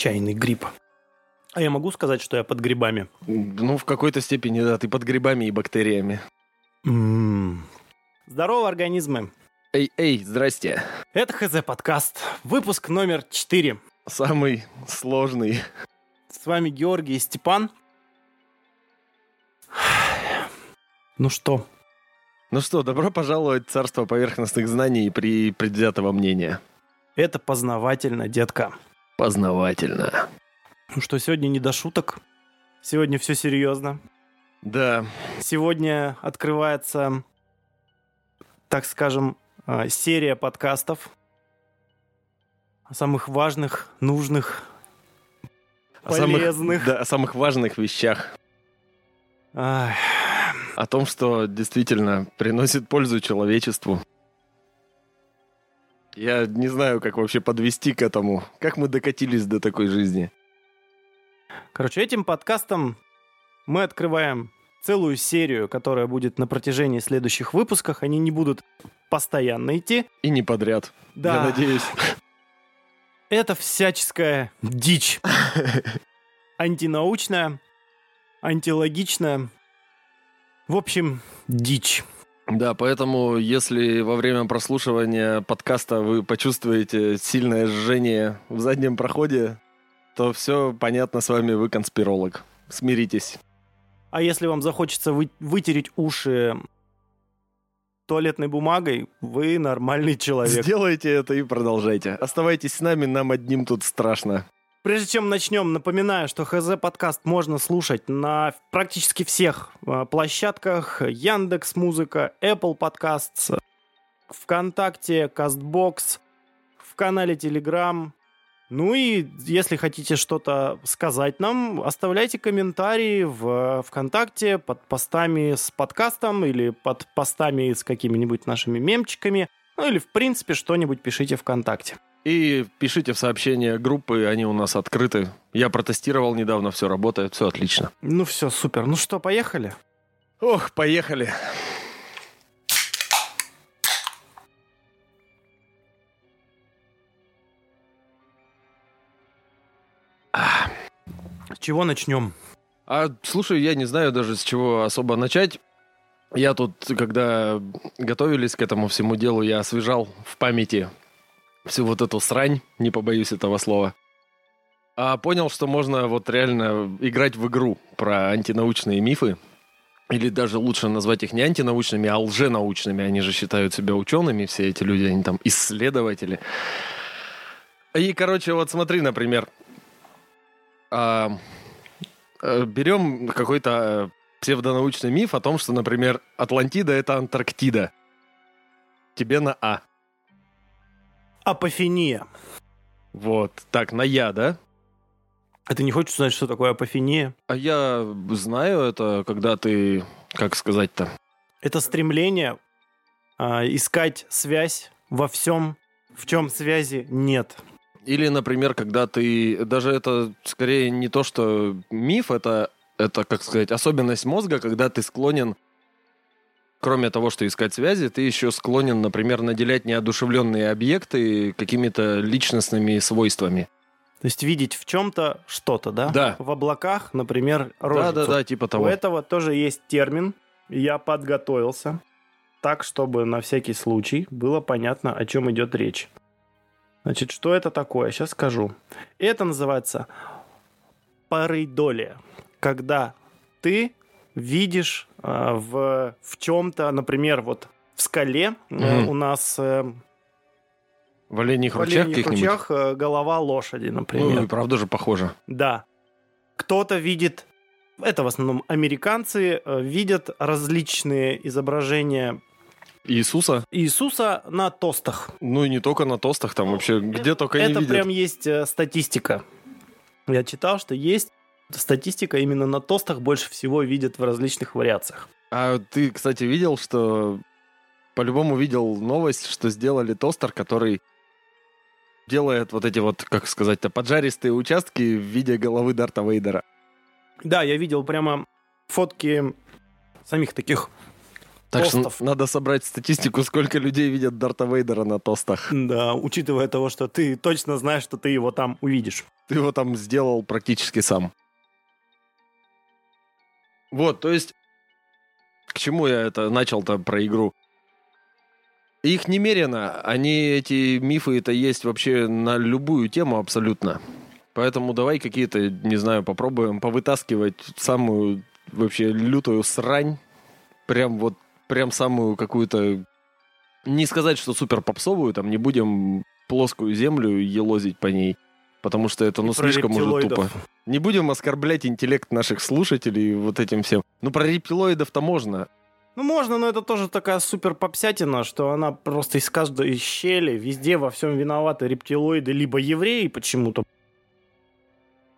чайный гриб. А я могу сказать, что я под грибами? Ну, в какой-то степени, да, ты под грибами и бактериями. М. Здорово, организмы. Эй, эй, здрасте. Это ХЗ подкаст, выпуск номер 4. Самый сложный. С вами Георгий и Степан. Ну что, Ну что, добро пожаловать в царство поверхностных знаний и при предвзятого мнения. это познавательно, детка. Познавательно. Ну что, сегодня не до шуток. Сегодня все серьезно. Да, Сегодня открывается, так скажем, а, серия подкастов о самых важных, нужных, о самых, полезных. да, о самых важных вещах. Ай, О том, что действительно приносит пользу человечеству. Я не знаю, как вообще подвести к этому. Как мы докатились до такой жизни. Короче, этим подкастом мы открываем целую серию, которая будет на протяжении следующих выпусков. Они не будут постоянно идти. И не подряд. Да. Я надеюсь. Это всяческая дичь. Антинаучная, антилогичная. В общем, дичь. Да, поэтому если во время прослушивания подкаста вы почувствуете сильное жжение в заднем проходе, то все понятно с вами, вы конспиролог. Смиритесь. А если вам захочется вы- вытереть уши туалетной бумагой, вы нормальный человек. Сделайте это и продолжайте. Оставайтесь с нами, нам одним тут страшно. Прежде чем начнем, напоминаю, что ХЗ подкаст можно слушать на практически всех э, площадках. Яндекс Музыка, Apple Podcasts, ВКонтакте, Кастбокс, в канале Telegram. Ну и если хотите что-то сказать нам, оставляйте комментарии в ВКонтакте под постами с подкастом или под постами с какими-нибудь нашими мемчиками. Ну или, в принципе, что-нибудь пишите ВКонтакте. И пишите в сообщения группы, они у нас открыты. Я протестировал недавно, все работает, все отлично. Ну все, супер. Ну что, поехали? Ох, поехали. С чего начнем? А слушай, я не знаю даже с чего особо начать. Я тут, когда готовились к этому всему делу, я освежал в памяти всю вот эту срань, не побоюсь этого слова. А понял, что можно вот реально играть в игру про антинаучные мифы. Или даже лучше назвать их не антинаучными, а лженаучными. Они же считают себя учеными, все эти люди, они там исследователи. И, короче, вот смотри, например, а, э, берем какой-то псевдонаучный миф о том, что, например, Атлантида — это Антарктида. Тебе на А. Апофения. Вот. Так, на Я, да? А ты не хочешь узнать, что такое апофения? А я знаю это, когда ты... Как сказать-то? Это стремление а, искать связь во всем, в чем связи нет. Или, например, когда ты... Даже это скорее не то, что миф, это, это, как сказать, особенность мозга, когда ты склонен, кроме того, что искать связи, ты еще склонен, например, наделять неодушевленные объекты какими-то личностными свойствами. То есть видеть в чем-то что-то, да? Да. В облаках, например, рожицу. Да-да-да, типа У того. этого тоже есть термин. Я подготовился так, чтобы на всякий случай было понятно, о чем идет речь. Значит, что это такое? Сейчас скажу. Это называется парейдолия. Когда ты видишь э, в, в чем-то, например, вот в скале э, Мгм. у нас э, В оленьих в ручьях оленьих ручьях э, голова лошади, например. Ну, и правда же похоже. Да. Кто-то видит, это в основном американцы, э, видят различные изображения Иисуса? Иисуса на тостах. Ну и не только на тостах, там вообще где только не это видят. прям есть э, статистика. Я читал, что есть статистика именно на тостах больше всего видят в различных вариациях. А ты, кстати, видел, что... По-любому видел новость, что сделали тостер, который делает вот эти вот, как сказать-то, поджаристые участки в виде головы Дарта Вейдера. Да, я видел прямо фотки самих таких Так тостов. что надо собрать статистику, сколько людей видят Дарта Вейдера на тостах. Да, учитывая того, что ты точно знаешь, что ты его там увидишь. Ты его там сделал практически сам. Вот, то есть, к чему я это начал-то про игру? Их немерено, они, эти мифы, это есть вообще на любую тему абсолютно. Поэтому давай какие-то, не знаю, попробуем повытаскивать самую вообще лютую срань. Прям вот, прям самую какую-то... Не сказать, что супер попсовую, там не будем плоскую землю елозить по ней, потому что это, ну, И слишком уже тупо. Не будем оскорблять интеллект наших слушателей вот этим всем. Ну, про рептилоидов-то можно. Ну, можно, но это тоже такая супер попсятина, что она просто из каждой щели, везде во всем виноваты рептилоиды, либо евреи почему-то.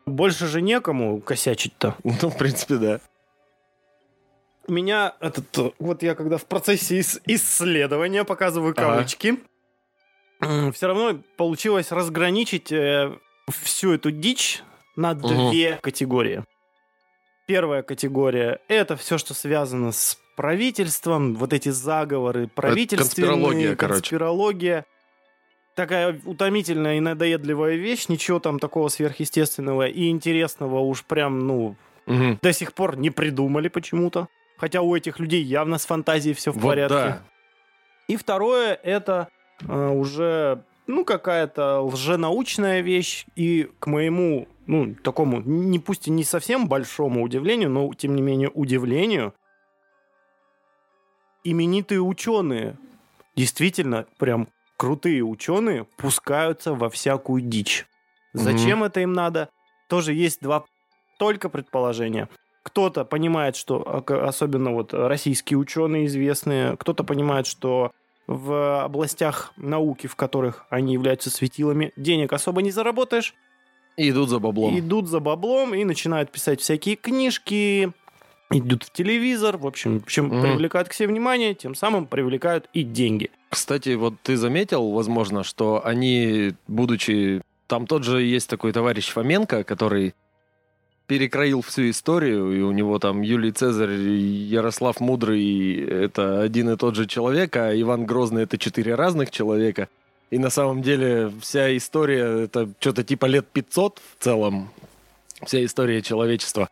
Больше же некому косячить-то. Ну, в принципе, да. Меня этот... Вот я когда в процессе ис- исследования показываю Ага. кавычки, все равно получилось разграничить э, всю эту дичь на Мгм. две категории. Первая категория — это все, что связано с правительством, вот эти заговоры правительственные, конспирология, короче. конспирология. Такая утомительная и надоедливая вещь, ничего там такого сверхъестественного и интересного уж прям, ну, Мгм. до сих пор не придумали почему-то. Хотя у этих людей явно с фантазией все в Вот порядке. да. И второе это э, уже ну какая-то лженаучная вещь и к моему ну такому не пусть и не совсем большому удивлению, но тем не менее удивлению именитые ученые действительно прям крутые ученые пускаются во всякую дичь. Зачем это им надо? Тоже есть два только предположения. Кто-то понимает, что а, особенно вот российские ученые известные, кто-то понимает, что в областях науки, в которых они являются светилами, денег особо не заработаешь, И идут за баблом. идут за баблом и начинают писать всякие книжки, идут в телевизор, в общем, чем Мгм. привлекают к себе внимание, тем самым привлекают и деньги. Кстати, вот ты заметил, возможно, что они, будучи... Там тот же есть такой товарищ Фоменко, который перекроил всю историю, и у него там Юлий Цезарь Ярослав Мудрый — это один и тот же человек, а Иван Грозный — это четыре разных человека. И на самом деле вся история — это что-то типа лет 500 в целом. Вся история человечества.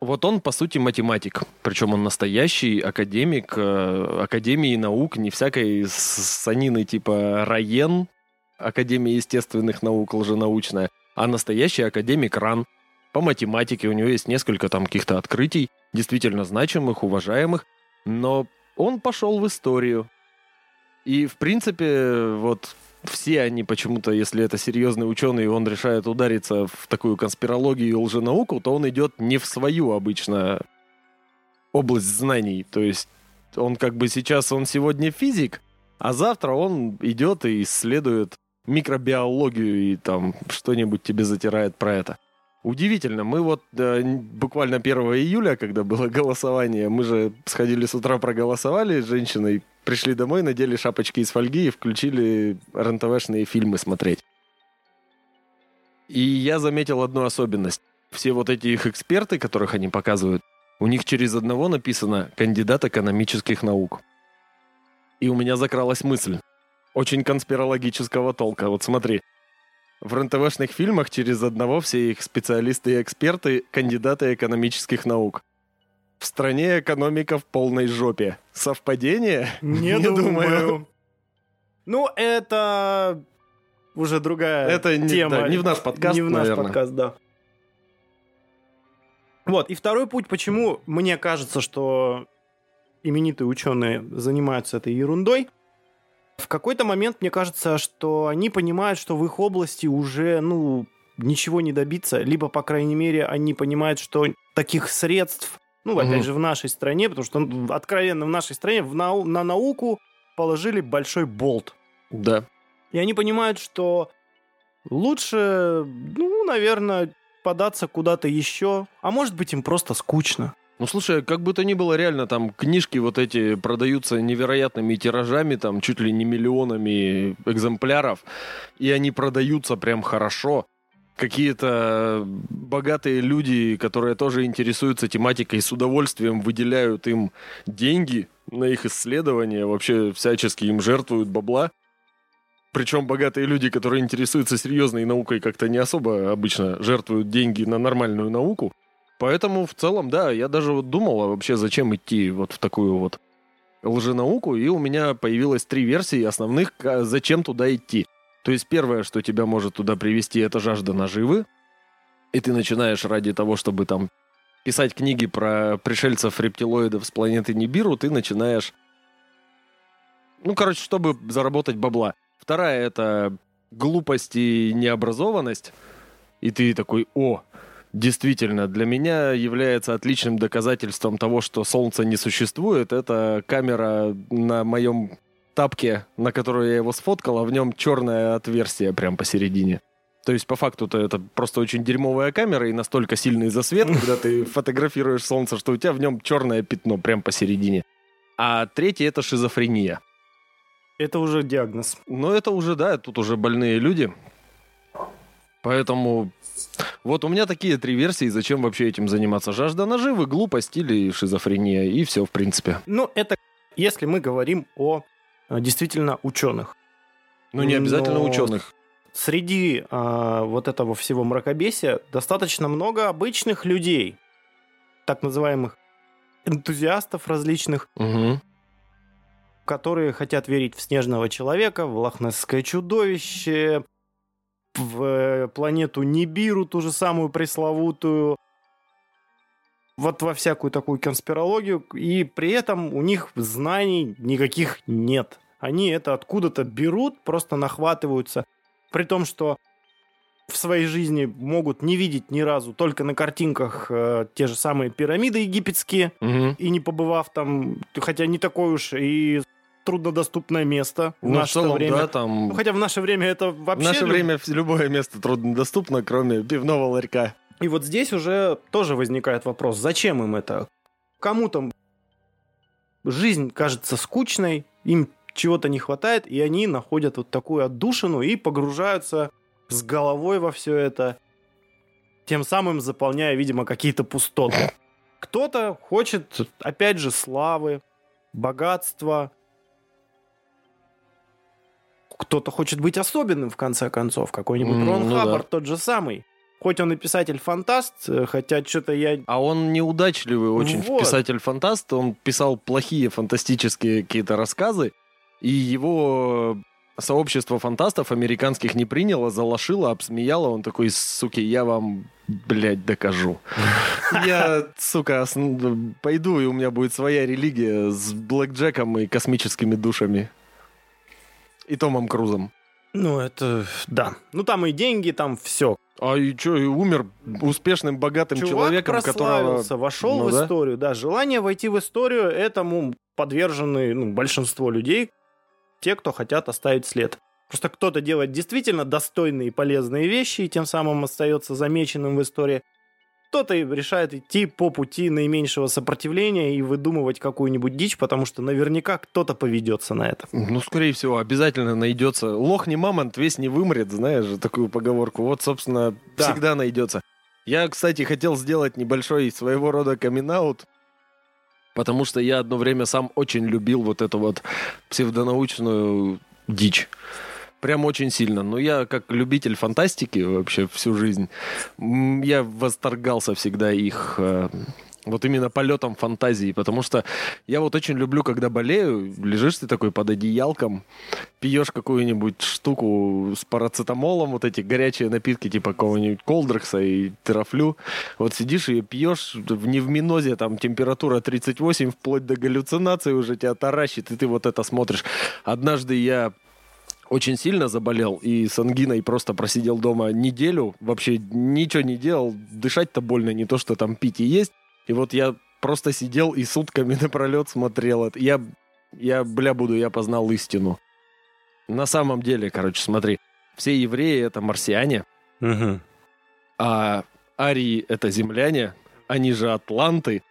Вот он, по сути, математик. Причем он настоящий академик э, Академии наук, не всякой санины типа Раен, Академия естественных наук, лженаучная, а настоящий академик РАН. По математике у него есть несколько там каких-то открытий, действительно значимых, уважаемых, но он пошел в историю. И, в принципе, вот все они почему-то, если это серьезный ученый, и он решает удариться в такую конспирологию и лженауку, то он идет не в свою обычно область знаний. То есть он как бы сейчас, он сегодня физик, а завтра он идет и исследует микробиологию и там что-нибудь тебе затирает про это. Удивительно, мы вот э, буквально 1 июля, когда было голосование, мы же сходили с утра проголосовали с женщиной, пришли домой, надели шапочки из фольги и включили РНТВшные фильмы смотреть. И я заметил одну особенность. Все вот эти их эксперты, которых они показывают, у них через одного написано «кандидат экономических наук». И у меня закралась мысль. Очень конспирологического толка. Вот смотри. В РНТВшных фильмах через одного все их специалисты и эксперты – кандидаты экономических наук. В стране экономика в полной жопе. Совпадение? Не, думаю. Ну, это уже другая Это не, тема. да, не в наш подкаст, Не в наш наверное. подкаст, да. Вот, и второй путь, почему мне кажется, что именитые ученые занимаются этой ерундой. В какой-то момент мне кажется, что они понимают, что в их области уже, ну, ничего не добиться, либо, по крайней мере, они понимают, что таких средств, ну, опять же, в нашей стране, потому что, ну, откровенно, в нашей стране в нау- на науку положили большой болт. Да. И они понимают, что лучше, ну, наверное, податься куда-то еще, а может быть им просто скучно. Ну, слушай, как бы то ни было, реально, там книжки вот эти продаются невероятными тиражами, там чуть ли не миллионами экземпляров, и они продаются прям хорошо. какие-то богатые люди, которые тоже интересуются тематикой, с удовольствием выделяют им деньги на их исследования, вообще всячески им жертвуют бабла. Причем богатые люди, которые интересуются серьезной наукой, как-то не особо обычно жертвуют деньги на нормальную науку. Поэтому в целом, да, я даже вот думал, а вообще зачем идти вот в такую вот лженауку, и у меня появилось три версии основных, зачем туда идти. То есть первое, что тебя может туда привести, это жажда наживы, и ты начинаешь ради того, чтобы там писать книги про пришельцев-рептилоидов с планеты Нибиру, ты начинаешь... Ну, короче, чтобы заработать бабла. Вторая — это глупость и необразованность. И ты такой, о, действительно, для меня является отличным доказательством того, что Солнце не существует. Это камера на моем тапке, на которую я его сфоткал, а в нем черное отверстие прям посередине. То есть, по факту-то это просто очень дерьмовая камера и настолько сильный засвет, когда ты фотографируешь солнце, что у тебя в нем черное пятно прям посередине. А третье — это шизофрения. Это уже диагноз. Ну, это уже, да, тут уже больные люди. Поэтому вот у меня такие три версии, зачем вообще этим заниматься. Жажда наживы, глупость или шизофрения, и все, в принципе. Ну, это если мы говорим о э, действительно ученых. Ну, не обязательно Но... ученых среди э, вот этого всего мракобесия достаточно много обычных людей, так называемых энтузиастов различных, угу. которые хотят верить в снежного человека, в лохнесское чудовище, в планету Нибиру, ту же самую пресловутую, вот во всякую такую конспирологию, и при этом у них знаний никаких нет. Они это откуда-то берут, просто нахватываются при том, что в своей жизни могут не видеть ни разу, только на картинках э, те же самые пирамиды египетские, угу. и не побывав там, хотя не такое уж и труднодоступное место в ну, наше в целом, время. Да, там... Ну, хотя в наше время это вообще... В наше время любое место труднодоступно, кроме пивного ларька. И вот здесь уже тоже возникает вопрос, зачем им это? Кому там жизнь кажется скучной, им чего-то не хватает, и они находят вот такую отдушину и погружаются с головой во все это, тем самым заполняя, видимо, какие-то пустоты. Кто-то хочет, опять же, славы, богатства. Кто-то хочет быть особенным, в конце концов. Какой-нибудь mm, Рон ну Хаббард да. тот же самый. Хоть он и писатель-фантаст, э, хотя что-то я... А он неудачливый очень вот. писатель-фантаст. Он писал плохие фантастические какие-то рассказы и его сообщество фантастов американских не приняло, залошило, обсмеяло. Он такой, суки, я вам, блядь, докажу. Я, сука, пойду, и у меня будет своя религия с блэкджеком и космическими душами. И Томом Крузом. Ну, это, да. Ну, там и деньги, там все. А и что, и умер успешным, богатым Чувак человеком, которого... вошел ну, в да? историю. Да, желание войти в историю этому подвержены ну, большинство людей, те, кто хотят оставить след. Просто кто-то делает действительно достойные и полезные вещи, и тем самым остается замеченным в истории. Кто-то решает идти по пути наименьшего сопротивления и выдумывать какую-нибудь дичь, потому что наверняка кто-то поведется на это. Ну, скорее всего, обязательно найдется. Лох не мамонт, весь не вымрет, знаешь же такую поговорку. Вот, собственно, да. всегда найдется. Я, кстати, хотел сделать небольшой своего рода камин Потому что я одно время сам очень любил вот эту вот псевдонаучную дичь. Прям очень сильно. Но я как любитель фантастики вообще всю жизнь, я восторгался всегда их э, вот именно полетом фантазии, потому что я вот очень люблю, когда болею, лежишь ты такой под одеялком, пьешь какую-нибудь штуку с парацетамолом, вот эти горячие напитки типа какого-нибудь колдрекса и терафлю, вот сидишь и пьешь в невминозе, там температура 38, вплоть до галлюцинации уже тебя таращит, и ты вот это смотришь. Однажды я очень сильно заболел и с ангиной просто просидел дома неделю, вообще ничего не делал, дышать-то больно, не то что там пить и есть. И вот я просто сидел и сутками напролет смотрел это. Я, я, бля, буду, я познал истину. На самом деле, короче, смотри, все евреи — это марсиане, угу. а арии — это земляне, они же атланты.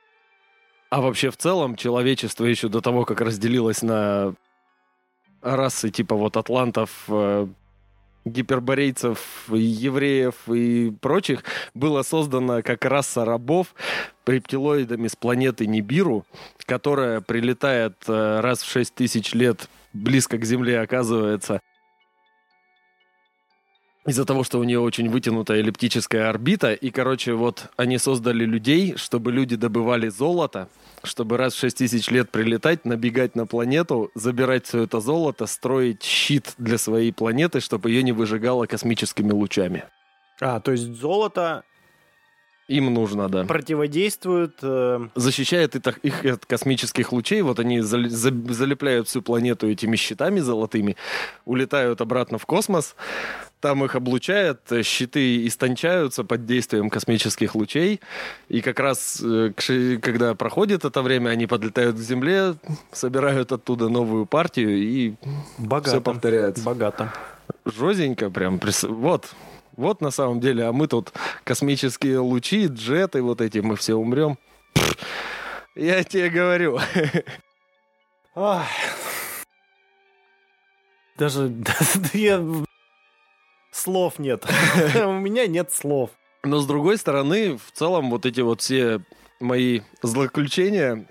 А вообще в целом человечество еще до того, как разделилось на расы типа вот атлантов, э, гиперборейцев, евреев и прочих было создано как раса рабов рептилоидами с планеты Нибиру, которая прилетает э, раз в 6 тысяч лет близко к Земле, оказывается, из-за того, что у нее очень вытянутая эллиптическая орбита. И, короче, вот они создали людей, чтобы люди добывали золото, чтобы раз в 6 тысяч лет прилетать, набегать на планету, забирать все это золото, строить щит для своей планеты, чтобы ее не выжигало космическими лучами. А, то есть золото им нужно, да. Противодействует... Э... Защищает их, их от космических лучей. Вот они залепляют всю планету этими щитами золотыми, улетают обратно в космос, там их облучает, щиты истончаются под действием космических лучей. И как раз, э, когда проходит это время, они подлетают к Земле, собирают оттуда новую партию, и Богато. все повторяется. Богато. Жозенько прям. Вот, вот на самом деле, а мы тут космические лучи, джеты вот эти, мы все умрем. Я тебе говорю. Даже я... слов нет. У меня нет слов. Но с другой стороны, в целом вот эти вот все мои злоключения,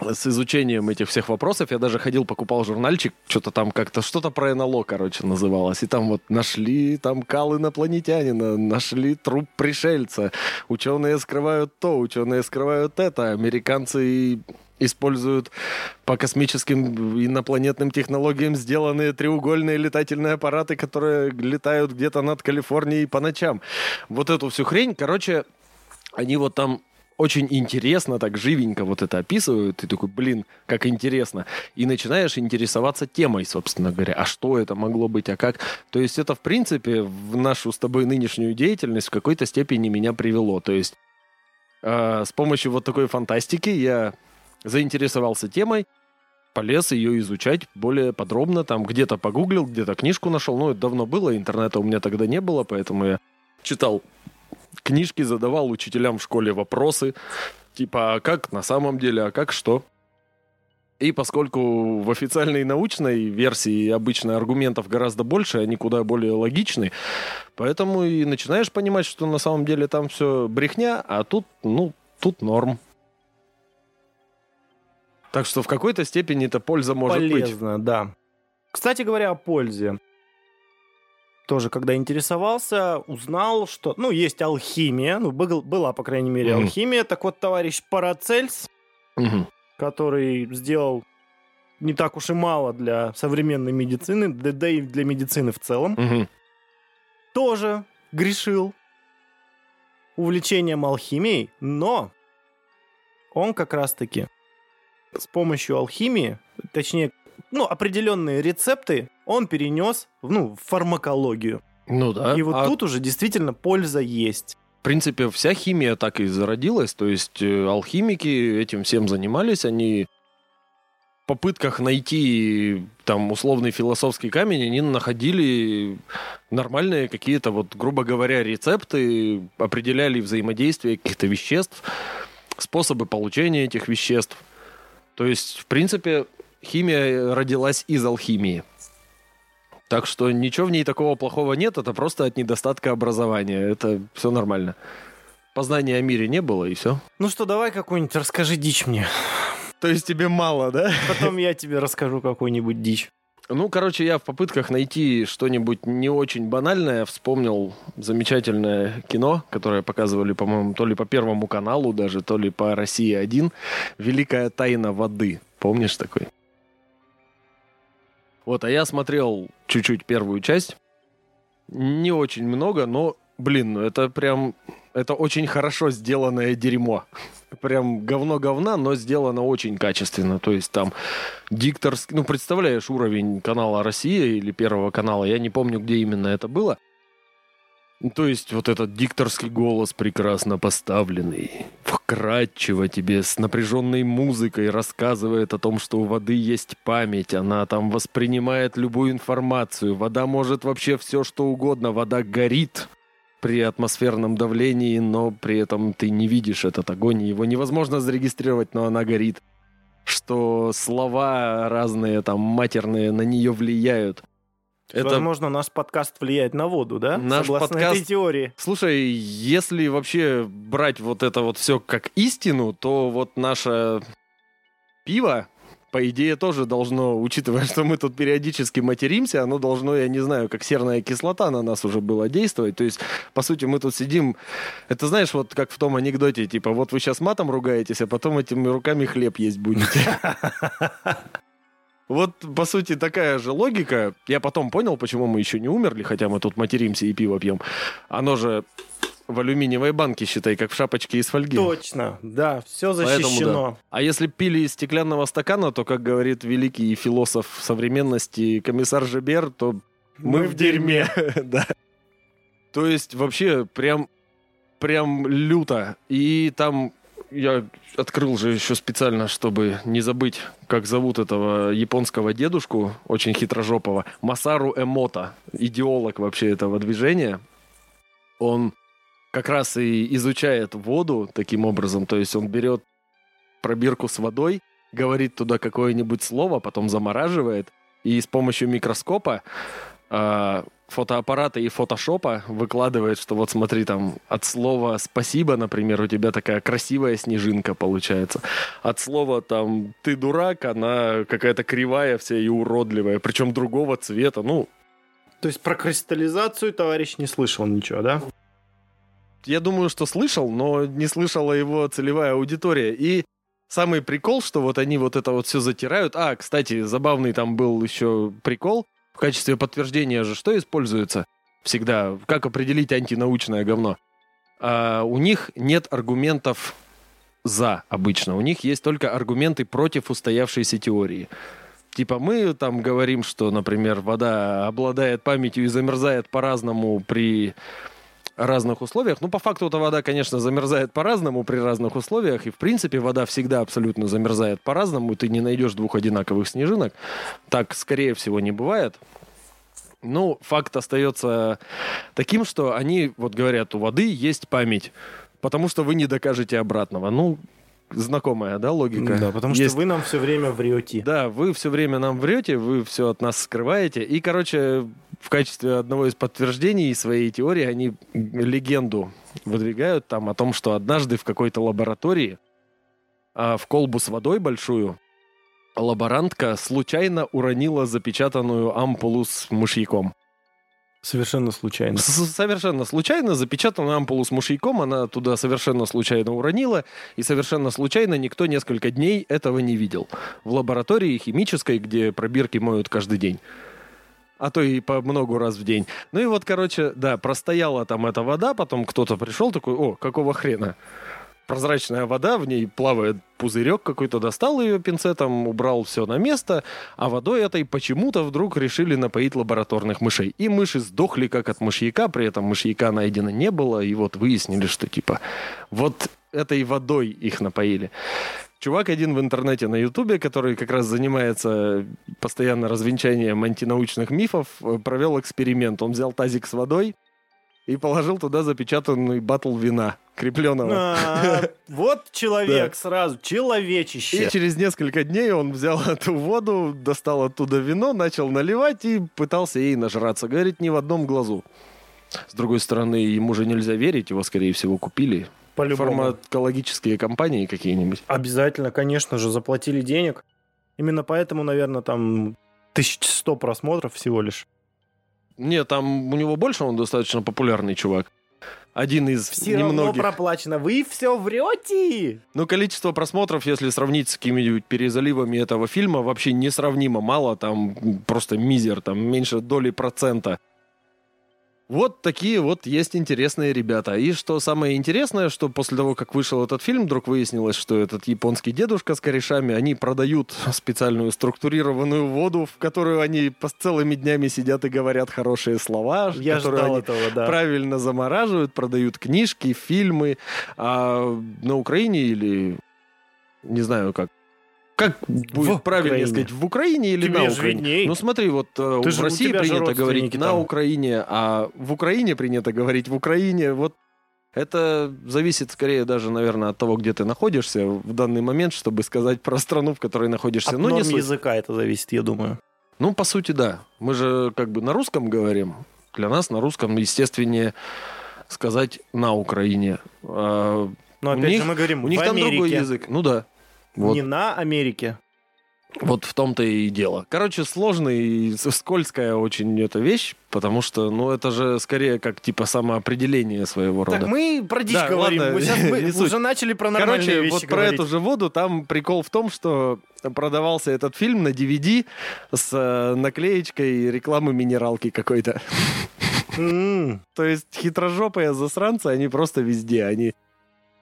с изучением этих всех вопросов. Я даже ходил, покупал журнальчик, что-то там как-то, что-то про НЛО, короче, называлось. И там вот нашли там кал инопланетянина, нашли труп пришельца. Ученые скрывают то, ученые скрывают это. Американцы используют по космическим инопланетным технологиям сделанные треугольные летательные аппараты, которые летают где-то над Калифорнией по ночам. Вот эту всю хрень, короче, они вот там очень интересно, так живенько вот это описывают. Ты такой, блин, как интересно. И начинаешь интересоваться темой, собственно говоря. А что это могло быть, а как? То есть это, в принципе, в нашу с тобой нынешнюю деятельность в какой-то степени меня привело. То есть э, с помощью вот такой фантастики я заинтересовался темой, полез ее изучать более подробно, там где-то погуглил, где-то книжку нашел. Ну, это давно было, интернета у меня тогда не было, поэтому я читал книжки, задавал учителям в школе вопросы, типа, а как на самом деле, а как что. И поскольку в официальной научной версии обычно аргументов гораздо больше, они куда более логичны, поэтому и начинаешь понимать, что на самом деле там все брехня, а тут, ну, тут норм. Так что в какой-то степени это польза может Полезно, быть. Полезно, да. Кстати говоря, о пользе тоже, когда интересовался, узнал, что, ну, есть алхимия, ну, был, была, по крайней мере, mm-hmm. алхимия. Так вот, товарищ Парацельс, mm-hmm. который сделал не так уж и мало для современной медицины, да, да и для медицины в целом, mm-hmm. тоже грешил увлечением алхимией, но он как раз-таки с помощью алхимии, точнее, ну, определенные рецепты он перенес ну, в фармакологию. Ну да. И вот а... тут уже действительно польза есть. В принципе, вся химия так и зародилась. То есть э, алхимики этим всем занимались. Они в попытках найти там условный философский камень, они находили нормальные какие-то, вот, грубо говоря, рецепты, определяли взаимодействие каких-то веществ, способы получения этих веществ. То есть, в принципе, химия родилась из алхимии. Так что ничего в ней такого плохого нет, это просто от недостатка образования. Это все нормально. Познания о мире не было, и все. Ну что, давай какую-нибудь расскажи дичь мне. То есть тебе мало, да? Потом я тебе расскажу какую-нибудь дичь. Ну, короче, я в попытках найти что-нибудь не очень банальное вспомнил замечательное кино, которое показывали, по-моему, то ли по Первому каналу даже, то ли по России-1. «Великая тайна воды». Помнишь такой? Вот, а я смотрел чуть-чуть первую часть. Не очень много, но, блин, ну это прям... Это очень хорошо сделанное дерьмо. Прям говно говна, но сделано очень качественно. То есть там дикторский... Ну, представляешь уровень канала «Россия» или Первого канала. Я не помню, где именно это было. Ну, то есть вот этот дикторский голос прекрасно поставленный, вкрадчиво тебе с напряженной музыкой рассказывает о том, что у воды есть память, она там воспринимает любую информацию, вода может вообще все что угодно, вода горит при атмосферном давлении, но при этом ты не видишь этот огонь, его невозможно зарегистрировать, но она горит. Что слова разные там матерные на нее влияют. Это... Возможно, наш подкаст влияет на воду, да? Наш Согласно подкаст... этой теории. Слушай, если вообще брать вот это вот все как истину, то вот наше пиво, по идее, тоже должно, учитывая, что мы тут периодически материмся, оно должно, я не знаю, как серная кислота на нас уже было действовать. То есть, по сути, мы тут сидим, это знаешь, вот как в том анекдоте, типа, вот вы сейчас матом ругаетесь, а потом этими руками хлеб есть будете. Вот, по сути, такая же логика. Я потом понял, почему мы еще не умерли, хотя мы тут материмся и пиво пьем. Оно же в алюминиевой банке, считай, как в шапочке из фольги. Точно, да, все защищено. Поэтому, да. А если пили из стеклянного стакана, то, как говорит великий философ современности комиссар Жебер, то мы, мы в дерьме. да. То есть вообще прям, прям люто. И там я открыл же еще специально, чтобы не забыть, как зовут этого японского дедушку, очень хитрожопого, Масару Эмота, идеолог вообще этого движения. Он как раз и изучает воду таким образом, то есть он берет пробирку с водой, говорит туда какое-нибудь слово, потом замораживает, и с помощью микроскопа э, фотоаппарата и фотошопа выкладывает, что вот смотри, там от слова «спасибо», например, у тебя такая красивая снежинка получается. От слова там «ты дурак», она какая-то кривая вся и уродливая, причем другого цвета, ну... То есть про кристаллизацию товарищ не слышал ничего, да? Я думаю, что слышал, но не слышала его целевая аудитория. И самый прикол, что вот они вот это вот все затирают. А, кстати, забавный там был еще прикол. В качестве подтверждения же что используется всегда? Как определить антинаучное говно? А, у них нет аргументов за обычно. У них есть только аргументы против устоявшейся теории. Типа мы там говорим, что, например, вода обладает памятью и замерзает по-разному при разных условиях. Ну, по факту эта вода, конечно, замерзает по-разному при разных условиях. И, в принципе, вода всегда абсолютно замерзает по-разному. Ты не найдешь двух одинаковых снежинок. Так, скорее всего, не бывает. Ну, факт остается таким, что они, вот говорят, у воды есть память. Потому что вы не докажете обратного. Ну, знакомая, да, логика? Да, потому Есть... что вы нам все время врете. Да, вы все время нам врете, вы все от нас скрываете. И, короче, в качестве одного из подтверждений своей теории они легенду выдвигают там о том, что однажды в какой-то лаборатории а, в колбу с водой большую лаборантка случайно уронила запечатанную ампулу с мышьяком. Совершенно случайно. совершенно случайно запечатанную ампулу с мышьяком она туда совершенно случайно уронила, и совершенно случайно никто несколько дней этого не видел. В лаборатории химической, где пробирки моют каждый день а то и по много раз в день. Ну и вот, короче, да, простояла там эта вода, потом кто-то пришел такой, о, какого хрена? прозрачная вода, в ней плавает пузырек какой-то, достал ее пинцетом, убрал все на место, а водой этой почему-то вдруг решили напоить лабораторных мышей. И мыши сдохли как от мышьяка, при этом мышьяка найдено не было, и вот выяснили, что типа вот этой водой их напоили. Чувак один в интернете на Ютубе, который как раз занимается постоянно развенчанием антинаучных мифов, провел эксперимент. Он взял тазик с водой, и положил туда запечатанный батл вина крепленного. А, вот человек сразу, человечище. И через несколько дней он взял эту воду, достал оттуда вино, начал наливать и пытался ей нажраться. Говорит, ни в одном глазу. С другой стороны, ему же нельзя верить, его, скорее всего, купили. Фармакологические компании какие-нибудь. Обязательно, конечно же, заплатили денег. Именно поэтому, наверное, там 1100 просмотров всего лишь. Нет, там у него больше, он достаточно популярный чувак. Один из все немногих. Равно проплачено. Вы все врете! Ну, количество просмотров, если сравнить с какими-нибудь перезаливами этого фильма, вообще несравнимо мало. Там просто мизер, там меньше доли процента. Вот такие вот есть интересные ребята. И что самое интересное, что после того, как вышел этот фильм, вдруг выяснилось, что этот японский дедушка с корешами, они продают специальную структурированную воду, в которую они целыми днями сидят и говорят хорошие слова, Я которые они этого, да. правильно замораживают, продают книжки, фильмы. А на Украине или не знаю как, как будет в правильнее Украине. сказать, в Украине или Тебе на Украине? Видней. Ну смотри, вот э, Ты в же, России принято говорить на Украине, а в Украине принято говорить в Украине. Вот это зависит скорее даже, наверное, от того, где ты находишься в данный момент, чтобы сказать про страну, в которой находишься. От ну, норм не языка это зависит, я думаю. Ну, по сути, да. Мы же как бы на русском говорим. Для нас на русском естественнее сказать на Украине. А Но у опять них- же мы говорим у них в там Америке. другой язык. Ну да. Вот. Не на Америке. Вот в том-то и дело. Короче, сложная и скользкая очень эта вещь, потому что, ну, это же скорее как типа самоопределение своего рода. Так мы про дичь Да, говорим. ладно, Мы сейчас мы уже начали про нормальные Короче, вещи вот про говорить. эту же воду там прикол в том, что продавался этот фильм на DVD с э, наклеечкой рекламы минералки какой-то. То есть хитрожопые засранцы, они просто везде, они,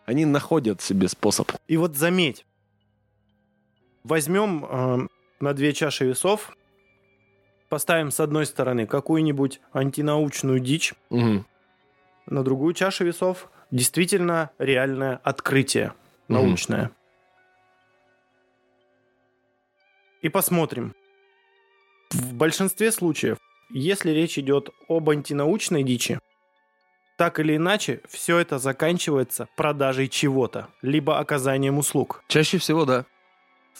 они находят себе способ. И вот заметь, возьмем э, на две чаши весов, поставим с одной стороны какую-нибудь антинаучную дичь, Мгм. на другую чашу весов действительно реальное открытие научное. И посмотрим. В большинстве случаев, если речь идет об антинаучной дичи, так или иначе, все это заканчивается продажей чего-то, либо оказанием услуг. Чаще всего, да.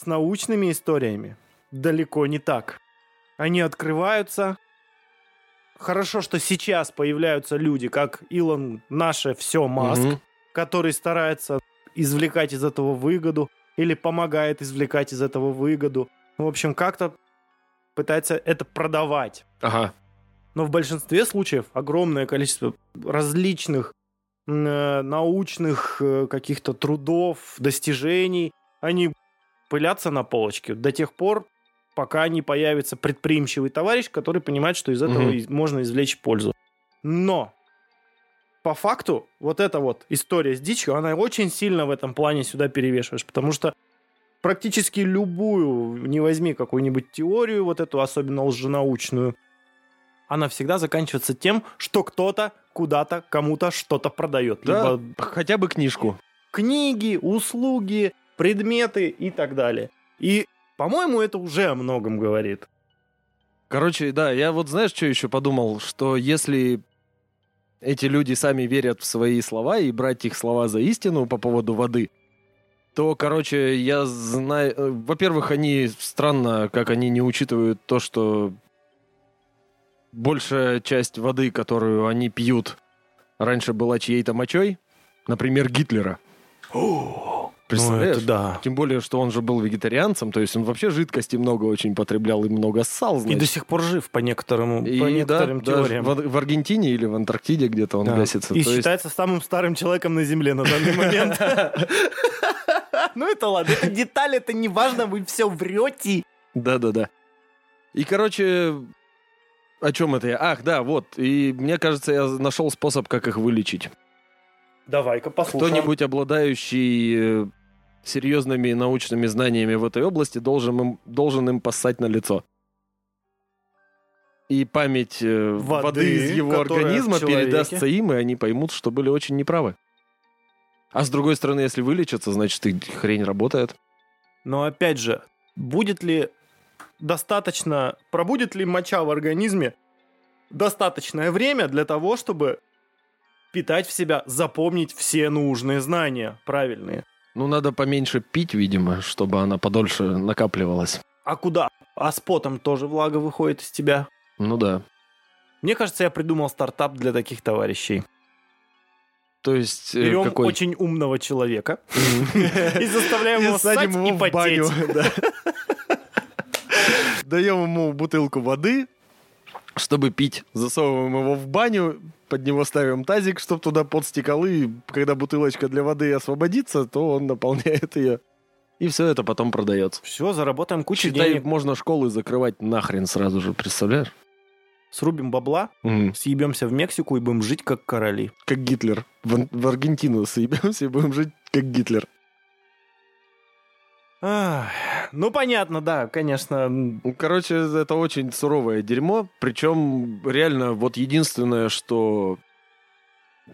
С научными историями далеко не так. Они открываются. Хорошо, что сейчас появляются люди, как Илон наше все Маск, Мгм. который старается извлекать из этого выгоду или помогает извлекать из этого выгоду. В общем, как-то пытается это продавать. Ага. Но в большинстве случаев огромное количество различных э, научных э, каких-то трудов, достижений, они пылятся на полочке до тех пор, пока не появится предприимчивый товарищ, который понимает, что из этого и- можно извлечь пользу. Но по факту вот эта вот история с дичью, она очень сильно в этом плане сюда перевешиваешь, потому что практически любую, не возьми какую-нибудь теорию, вот эту особенно лженаучную, она всегда заканчивается тем, что кто-то куда-то кому-то что-то продает. Да, Либо хотя бы книжку. книги, услуги, предметы и так далее. И, по-моему, это уже о многом говорит. Короче, да, я вот знаешь, что еще подумал, что если эти люди сами верят в свои слова и брать их слова за истину по поводу воды, то, короче, я знаю... э, Во-первых, они странно, как они не учитывают то, что большая часть воды, которую они пьют, раньше была чьей-то мочой, например, Гитлера. Представляешь? Ну, это да. Тем более, что он же был вегетарианцем, то есть он вообще жидкости много очень потреблял и много ссал, И значит. до сих пор жив по некоторым, И по да, некоторым даже теориям. в, в Аргентине или в Антарктиде где-то он Да. гасится. И То есть- считается самым старым человеком на Земле на данный момент. Ну это ладно, это деталь, это не важно, вы все врете. Да-да-да. И, короче, о чем это я? Ах, да, вот. И мне кажется, я нашел способ, как их вылечить. Давай-ка послушаем. Кто-нибудь, обладающий э, серьезными научными знаниями в этой области, должен им, должен им поссать на лицо. И память э, Воды, воды, из его организма передастся им, и они поймут, что были очень неправы. А с другой стороны, если вылечатся, значит, и хрень работает. Но опять же, будет ли достаточно, пробудет ли моча в организме достаточное время для того, чтобы питать в себя, запомнить все нужные знания, правильные. Ну, надо поменьше пить, видимо, чтобы она подольше накапливалась. А куда? А с потом тоже влага выходит из тебя. Ну да. Мне кажется, я придумал стартап для таких товарищей. То есть, э, Берем какой? очень умного человека и заставляем его ссать и потеть. да. Даем ему бутылку воды, чтобы пить. Засовываем его в баню, под него ставим тазик, чтобы туда пот стекал, и когда бутылочка для воды освободится, то он наполняет ее. И все это потом продается. Все, заработаем кучу Считай, денег, можно школы закрывать нахрен сразу же, представляешь? срубим бабла, съебемся в Мексику и будем жить как короли. Как Гитлер. В, в Аргентину съебемся и будем жить как Гитлер. Ну, понятно, да, конечно. Ну, Короче, это очень суровое дерьмо. Причем, реально, вот единственное, что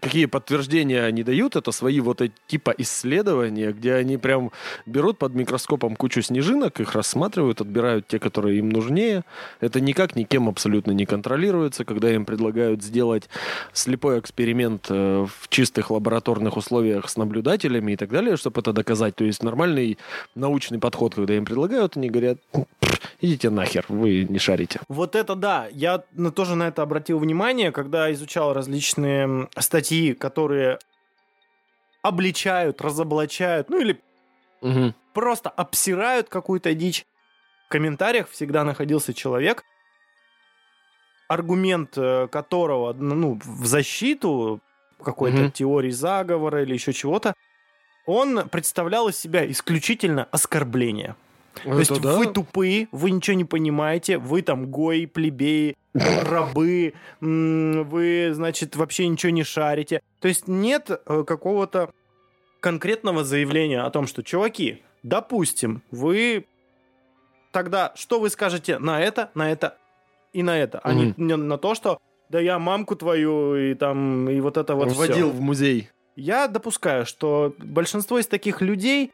какие подтверждения они дают, это свои вот эти типа исследования, где они прям берут под микроскопом кучу снежинок, их рассматривают, отбирают те, которые им нужнее. Это никак никем абсолютно не контролируется, когда им предлагают сделать слепой эксперимент э, в чистых лабораторных условиях с наблюдателями и так далее, чтобы это доказать. То есть нормальный научный подход, когда им предлагают, они говорят, идите нахер, вы не шарите. Вот это да, я тоже на это обратил внимание, когда изучал различные статьи, которые обличают, разоблачают, ну или угу. просто обсирают какую-то дичь. В комментариях всегда находился человек, аргумент э, которого ну, в защиту какой-то угу. теории заговора или еще чего-то, он представлял из себя исключительно оскорбление. Это То есть да? вы тупые, вы ничего не понимаете, вы там гои, плебеи, рабы, вы, значит, вообще ничего не шарите. То есть нет э, какого-то конкретного заявления о том, что, чуваки, допустим, вы тогда что вы скажете на это, на это и на это, а не на то, что да я мамку твою и там и вот это вот Вводил все. в музей. Я допускаю, что большинство из таких людей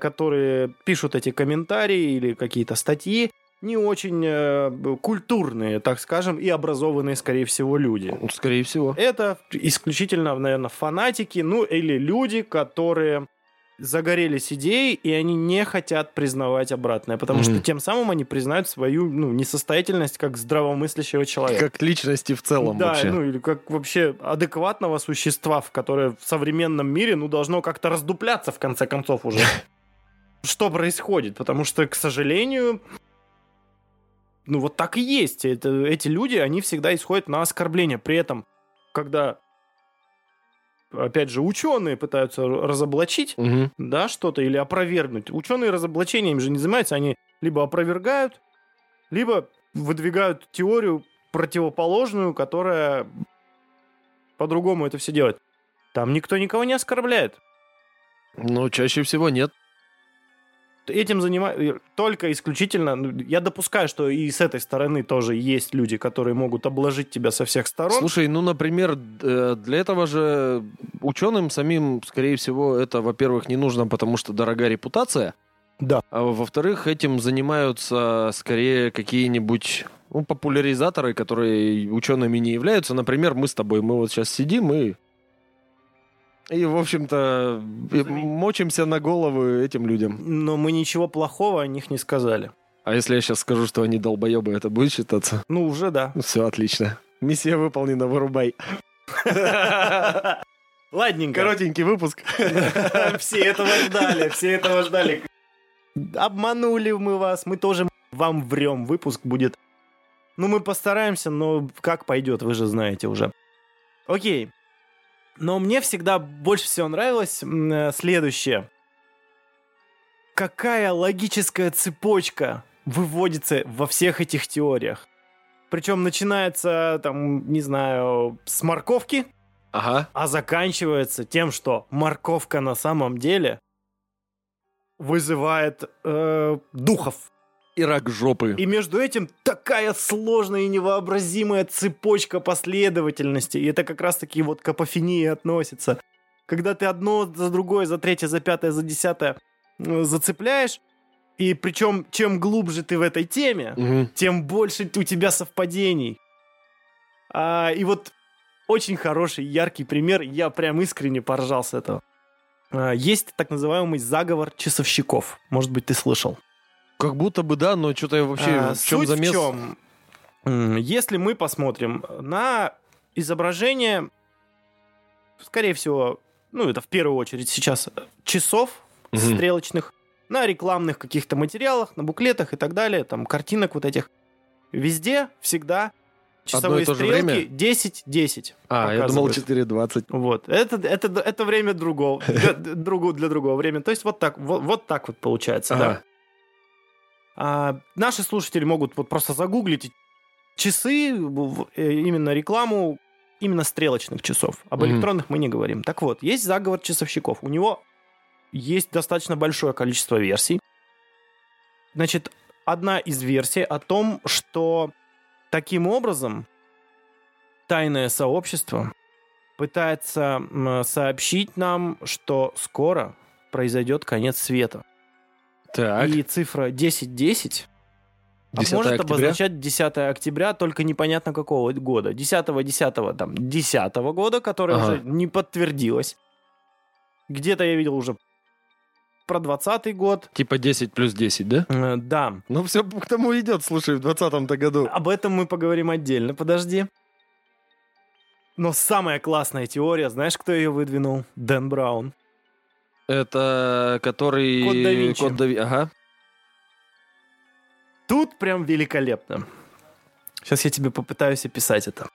которые пишут эти комментарии или какие-то статьи, не очень э, культурные, так скажем, и образованные, скорее всего, люди. Скорее всего. Это исключительно, наверное, фанатики, ну или люди, которые загорелись идеей, и они не хотят признавать обратное, потому mm-hmm. что тем самым они признают свою ну, несостоятельность как здравомыслящего человека. Как личности в целом да, вообще. ну или как вообще адекватного существа, в которое в современном мире ну, должно как-то раздупляться в конце концов уже. Что происходит? Потому что, к сожалению, ну вот так и есть. Это, эти люди, они всегда исходят на оскорбление. При этом, когда опять же, ученые пытаются разоблачить, угу. да, что-то или опровергнуть. Ученые разоблачением же не занимаются, они либо опровергают, либо выдвигают теорию противоположную, которая по-другому это все делает. Там никто никого не оскорбляет. Ну, чаще всего нет этим занимаюсь только исключительно... Ну, я допускаю, что и с этой стороны тоже есть люди, которые могут обложить тебя со всех сторон. Слушай, ну, например, э, для этого же ученым самим, скорее всего, это, во-первых, не нужно, потому что дорогая репутация. Да. А во-вторых, этим занимаются скорее какие-нибудь ну, популяризаторы, которые учеными не являются. Например, мы с тобой, мы вот сейчас сидим и и, в общем-то, мочимся на голову этим людям. Но мы ничего плохого о них не сказали. А если я сейчас скажу, что они долбоебы, это будет считаться? Ну, уже да. Все, отлично. Миссия выполнена, вырубай. Ладненько. Коротенький выпуск. Все этого ждали, все этого ждали. Обманули мы вас, мы тоже вам врем. Выпуск будет... Ну, мы постараемся, но как пойдет, вы же знаете уже. Окей, но мне всегда больше всего нравилось э, следующее. Какая логическая цепочка выводится во всех этих теориях. Причем начинается, там, не знаю, с морковки, ага. а заканчивается тем, что морковка на самом деле вызывает э, духов и рак жопы. И между этим такая сложная и невообразимая цепочка последовательности. И это как раз-таки вот к апофении относится. Когда ты одно за другое, за третье, за пятое, за десятое зацепляешь, и причем чем глубже ты в этой теме, угу. тем больше у тебя совпадений. А, и вот очень хороший, яркий пример, я прям искренне поржал с этого. А, есть так называемый заговор часовщиков. Может быть, ты слышал. Как будто бы да, но что-то я вообще а, в чем суть замес? в чем? Если мы посмотрим на изображение, скорее всего, ну это в первую очередь сейчас часов угу. стрелочных, на рекламных каких-то материалах, на буклетах и так далее, там картинок вот этих, везде всегда часовые стрелки 10-10. А, я думал 4.20. Вот. Это, это, это время другого, для, для другого времени. То есть вот так вот, вот, так вот получается, ага. да. А, наши слушатели могут вот просто загуглить часы, э, именно рекламу именно стрелочных часов. Об mm-hmm. электронных мы не говорим. Так вот, есть заговор часовщиков. У него есть достаточно большое количество версий. Значит, одна из версий о том, что таким образом тайное сообщество пытается сообщить нам, что скоро произойдет конец света. Так, И цифра 1010 10 может октября. обозначать 10 октября, только непонятно какого года. 10 10 там, 10 года, которое Ага. уже не подтвердилось. Где-то я видел уже про 20 год. Типа 10 плюс 10, да? Э, Да, Ну, все к тому идет, слушай, в 20-то году. об этом мы поговорим отдельно, подожди. Но самая классная теория, знаешь, кто ее выдвинул? Дэн Браун. Это который... Код да Винчи. Код да Ви- Ага. Тут прям великолепно. Сейчас я тебе попытаюсь описать это.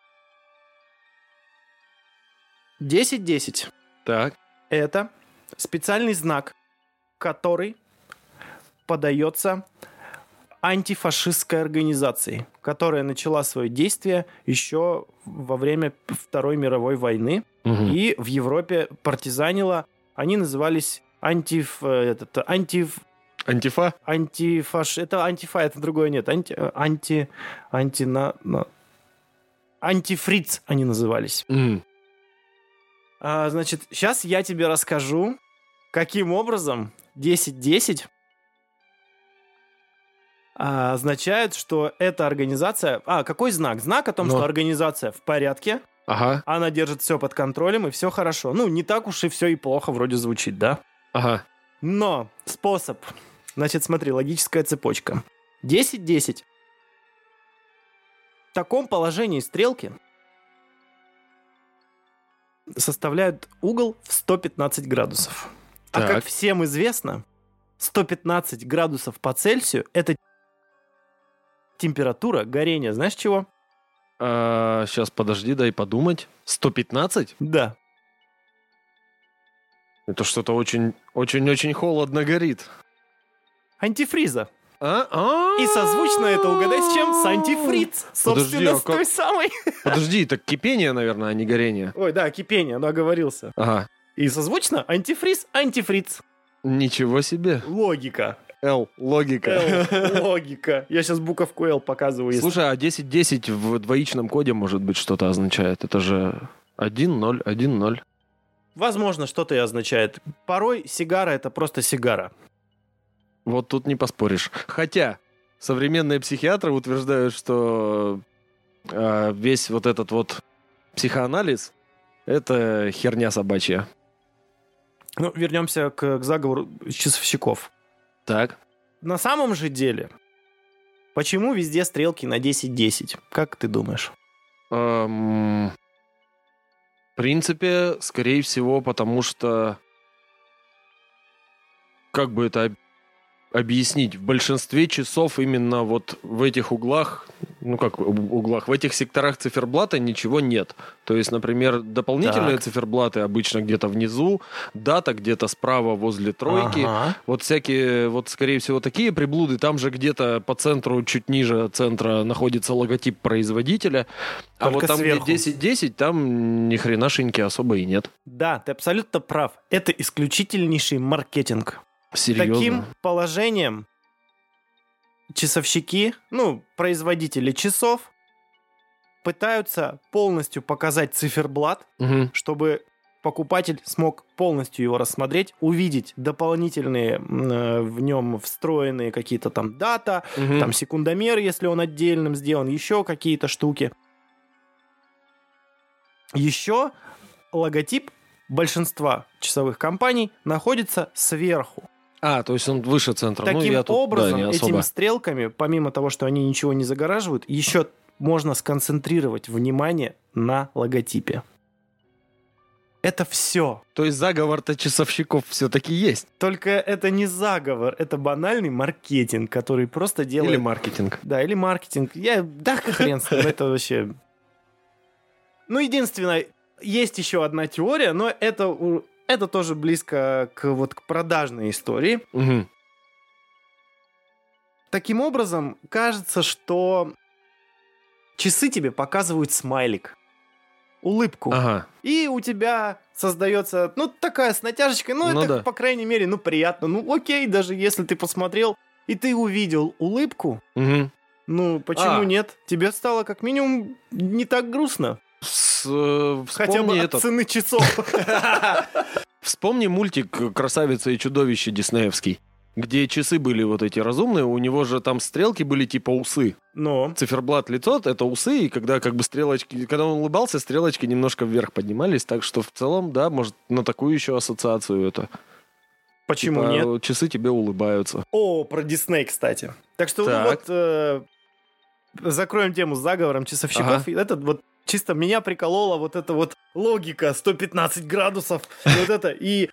10-10. Так. Это специальный знак, который подается антифашистской организацией, которая начала свое действие еще во время Второй мировой войны Мгм. и в Европе партизанила. Они назывались антиф, э, этот, антиф, Антифа? антифаш, это антифа, это другое нет, анти, э, анти, анти, на, на- антифриц они назывались. М. А, значит, сейчас я тебе расскажу, каким образом 10-10 а, означает, что эта организация... А, какой знак? Знак о том, Ну. что организация в порядке, Ага, она держит все под контролем, и все хорошо. Ну, не так уж и все и плохо вроде звучит, да? ага. Но способ... Значит, смотри, логическая цепочка. 10-10. В таком положении стрелки составляют угол в 115 градусов. А Так. как всем известно, 115 градусов по Цельсию – это температура горения. Знаешь чего? Сейчас, подожди, дай подумать. 115? Да. Это что-то очень, очень-очень холодно горит. Антифриза. А? А? И созвучно это угадай с чем? С антифриз. Собственно, а с той самой. Подожди, так кипение, наверное, а не горение. Ой, да, кипение, ну, оговорился. Ага. И созвучно антифриз, антифриз. Ничего себе. Логика. Л, логика. Л, логика. Я сейчас буковку Л показываю. Слушай, а 10-10 в двоичном коде, может быть, что-то означает? Это же 1-0, 1-0. Возможно, что-то и означает. Порой сигара это просто сигара. Вот тут не поспоришь. Хотя современные психиатры утверждают, что э, весь вот этот вот психоанализ это херня собачья. Ну, вернемся к, к заговору часовщиков. Так. На самом же деле, почему везде стрелки на 10-10? Как ты думаешь? Эм, в принципе, скорее всего, потому что как бы это объяснить? В большинстве часов именно вот в этих углах, ну как углах, в этих секторах циферблата ничего нет. То есть, например, дополнительные Так. циферблаты обычно где-то внизу, дата где-то справа возле тройки. Ага. Вот всякие, вот скорее всего такие приблуды. Там же где-то по центру, чуть ниже центра находится логотип производителя. а Только вот там, сверху. где 10-10, там ни хренашеньки особо и нет. Да, ты абсолютно прав. Это исключительнейший маркетинг. Серьезно. Таким положением часовщики, ну, производители часов, пытаются полностью показать циферблат, Мгм. чтобы покупатель смог полностью его рассмотреть, увидеть дополнительные э, в нем встроенные какие-то там дата, Мгм. там секундомер, если он отдельным сделан, еще какие-то штуки. Еще логотип большинства часовых компаний находится сверху. А, то есть он выше центра. ну, Таким я тут, образом, да, этими стрелками, помимо того, что они ничего не загораживают, еще можно сконцентрировать внимание на логотипе. Это все. То есть заговор-то часовщиков все-таки есть. Только это не заговор, это банальный маркетинг, который просто делает... Или маркетинг. Да, или маркетинг. Я, да, хрен с ним, это вообще... Ну, единственное, есть еще одна теория, но это, это тоже близко к, вот, к продажной истории. Мгм. Таким образом, кажется, что часы тебе показывают смайлик, улыбку. Ага. И у тебя создается, ну, такая с натяжечкой, ну, Ну это, да. по крайней мере, ну, приятно. Ну, окей, даже если ты посмотрел, и ты увидел улыбку, Мгм. ну, почему А. нет? Тебе стало как минимум не так грустно. С, э, Хотя бы вспомни от этот. цены часов. Вспомни мультик «Красавица и чудовище» диснеевский, где часы были вот эти разумные, у него же там стрелки были типа усы. Но Циферблат лицо — это усы, и когда как бы стрелочки... Когда он улыбался, стрелочки немножко вверх поднимались, так что в целом, да, может, на такую еще ассоциацию это. почему Типа, нет? Часы тебе улыбаются. О, про Дисней, кстати. Так что Так. вот э, закроем тему с заговором часовщиков. И Это вот чисто меня приколола вот эта вот логика 115 градусов. и Вот это и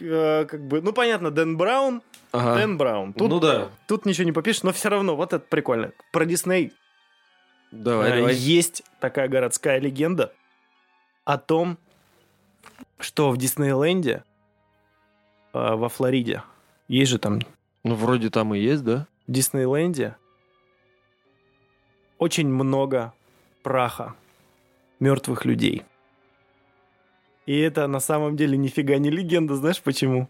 э, как бы, ну понятно, Дэн Браун, Ага. Дэн Браун. Тут, Ну да. Тут ничего не попишешь, но все равно вот это прикольно. Про Дисней Давай, э, давай. есть такая городская легенда о том, что в Диснейленде э, во Флориде есть же там Ну, вроде там и есть, да? в Диснейленде очень много праха мертвых людей. И это на самом деле нифига не легенда, знаешь почему?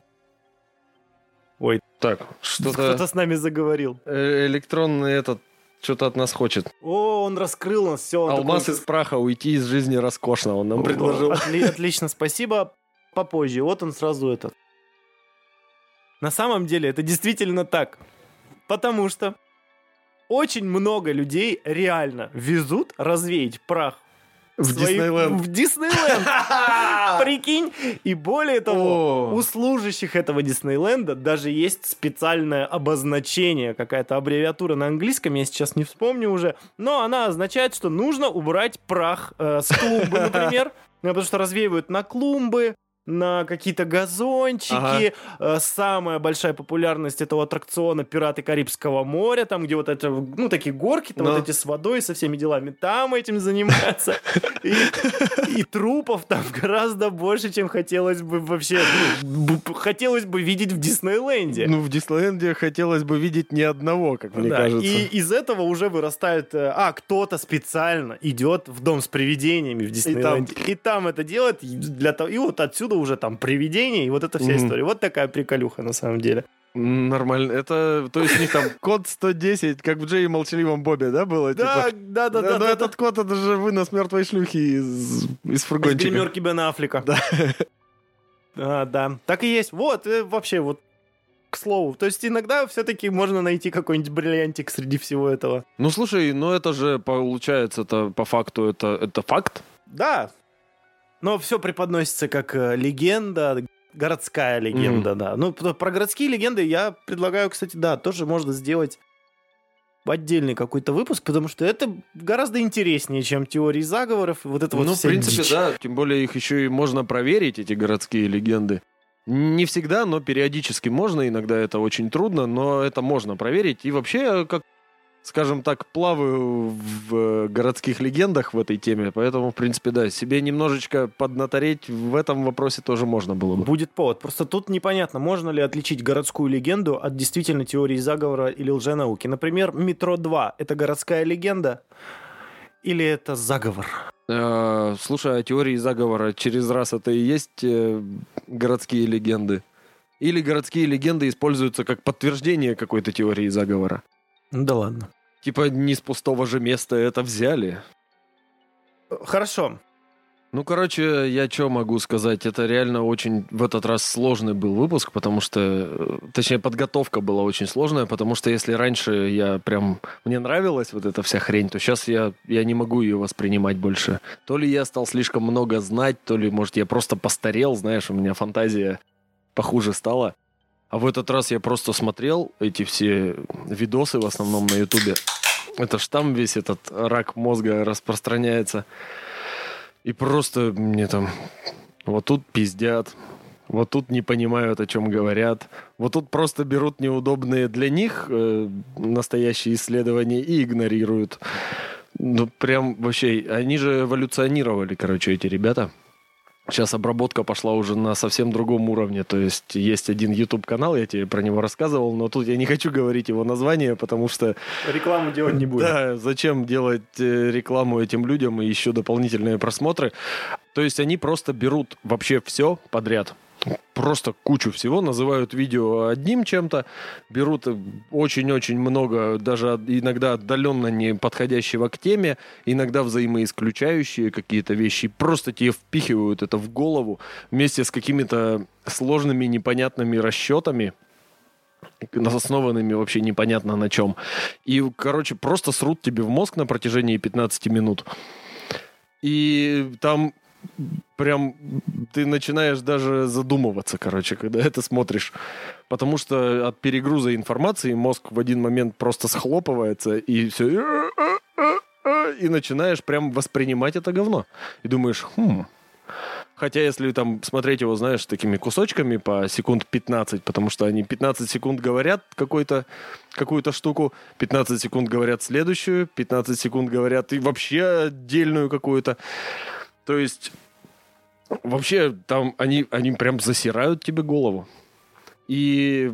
Ой, Так, кто-то что-то... с нами заговорил. э, Электронный этот что-то от нас хочет. О, он раскрыл нас, все. Алмаз из праха, уйти из жизни роскошно, он нам предложил. отлично, спасибо. Попозже. Вот он сразу этот. На самом деле это действительно так. Потому что очень много людей реально везут развеять прах В свои- Диснейленд. В Диснейленд. Прикинь. И более того, О. у служащих этого Диснейленда даже есть специальное обозначение, какая-то аббревиатура на английском, я сейчас не вспомню уже, но она означает, что нужно убрать прах э, с клумбы, например, потому что развеивают на клумбы, на какие-то газончики. Э, Самая большая популярность этого аттракциона «Пираты Карибского моря», там, где вот это, ну, такие горки, там Но. вот эти с водой, со всеми делами, там этим занимаются. И, и трупов там гораздо больше, чем хотелось бы вообще, ну, хотелось бы видеть в Диснейленде. Ну, в Диснейленде хотелось бы видеть ни одного, как мне Да, кажется. И из этого уже вырастает, э, а, кто-то специально идет в дом с привидениями в Диснейленде. И там, это делает, для того, и вот отсюда уже там привидения, и вот эта вся Мгм. история. Вот такая приколюха на самом деле. Нормально. Это, то есть у них там код 110, как в Джей и Молчаливом Бобе, да, было? Да, Типа, да, да, да. но да, этот код, это же вынос мертвой шлюхи из, из Из фургончика. гримерки Бена Аффлека. Да. А, да. Так и есть. Вот, э, вообще, вот к слову. То есть иногда все-таки можно найти какой-нибудь бриллиантик среди всего этого. Ну, слушай, ну это же получается, это по факту, это, это факт. Да. Но все преподносится как э, легенда, городская легенда, да. Ну, про городские легенды я предлагаю, кстати, да, тоже можно сделать отдельный какой-то выпуск, потому что это гораздо интереснее, чем теории заговоров вот это вот ну, в вся принципе, дичь. да. Тем более их еще и можно проверить, эти городские легенды. Не всегда, но периодически можно. Иногда это очень трудно, но это можно проверить. И вообще, как, скажем так, плаваю в э, городских легендах в этой теме. Поэтому, в принципе, да, себе немножечко поднатореть в этом вопросе тоже можно было бы. Будет повод. Просто тут непонятно, можно ли отличить городскую легенду от действительно теории заговора или лженауки. Например, «Метро 2» — это городская легенда или это заговор? Э, Слушай, а теории заговора через раз это и есть э, городские легенды? Или городские легенды используются как подтверждение какой-то теории заговора? Ну да ладно. Типа не с пустого же места это взяли. Хорошо. Ну, короче, я что могу сказать? Это реально очень в этот раз сложный был выпуск, потому что, э, точнее, подготовка была очень сложная, потому что если раньше я прям, мне нравилась вот эта вся хрень, то сейчас я, я не могу ее воспринимать больше. То ли я стал слишком много знать, то ли, может, я просто постарел, знаешь, у меня фантазия похуже стала. А в этот раз я просто смотрел эти все видосы, в основном на Ютубе. Это ж там весь этот рак мозга распространяется. И просто мне там вот тут пиздят, вот тут не понимают, о чем говорят, вот тут просто берут неудобные для них э, настоящие исследования и игнорируют. Ну, прям вообще, они же эволюционировали, короче, эти ребята. Сейчас обработка пошла уже на совсем другом уровне. То есть есть один YouTube-канал, я тебе про него рассказывал, но тут я не хочу говорить его название, потому что Рекламу делать не будем. да, зачем делать э, рекламу этим людям и еще дополнительные просмотры? То есть они просто берут вообще все подряд. Просто кучу всего, называют видео одним чем-то, берут очень-очень много, даже иногда отдаленно не подходящего к теме, иногда взаимоисключающие какие-то вещи, просто тебе впихивают это в голову вместе с какими-то сложными, непонятными расчетами, основанными вообще непонятно на чем. И, короче, просто срут тебе в мозг на протяжении 15 минут. И там прям ты начинаешь даже задумываться, короче, когда это смотришь. Потому что от перегруза информации мозг в один момент просто схлопывается, и все... И начинаешь прям воспринимать это говно. И думаешь, хм, Хотя, если там смотреть его, знаешь, такими кусочками по секунд 15, потому что они 15 секунд говорят какую-то штуку, 15 секунд говорят следующую, 15 секунд говорят и вообще отдельную какую-то. То есть вообще там они, они прям засирают тебе голову. И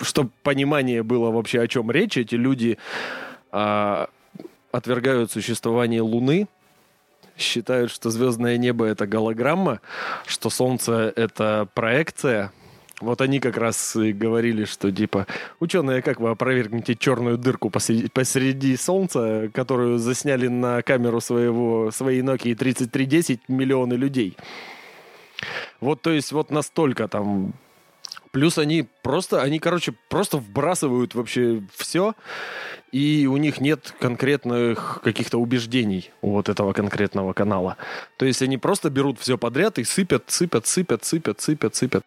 чтобы понимание было вообще о чем речь, эти люди а, отвергают существование Луны, считают, что звездное небо это голограмма, что Солнце это проекция, вот они как раз и говорили, что типа, ученые, как вы опровергнете черную дырку посреди, посреди Солнца, которую засняли на камеру своего, своей Nokia 3310 миллионы людей. Вот, то есть, вот настолько там Плюс они просто, они, короче, просто вбрасывают вообще все, и у них нет конкретных каких-то убеждений у вот этого конкретного канала. То есть они просто берут все подряд и сыпят, сыпят, сыпят, сыпят, сыпят, сыпят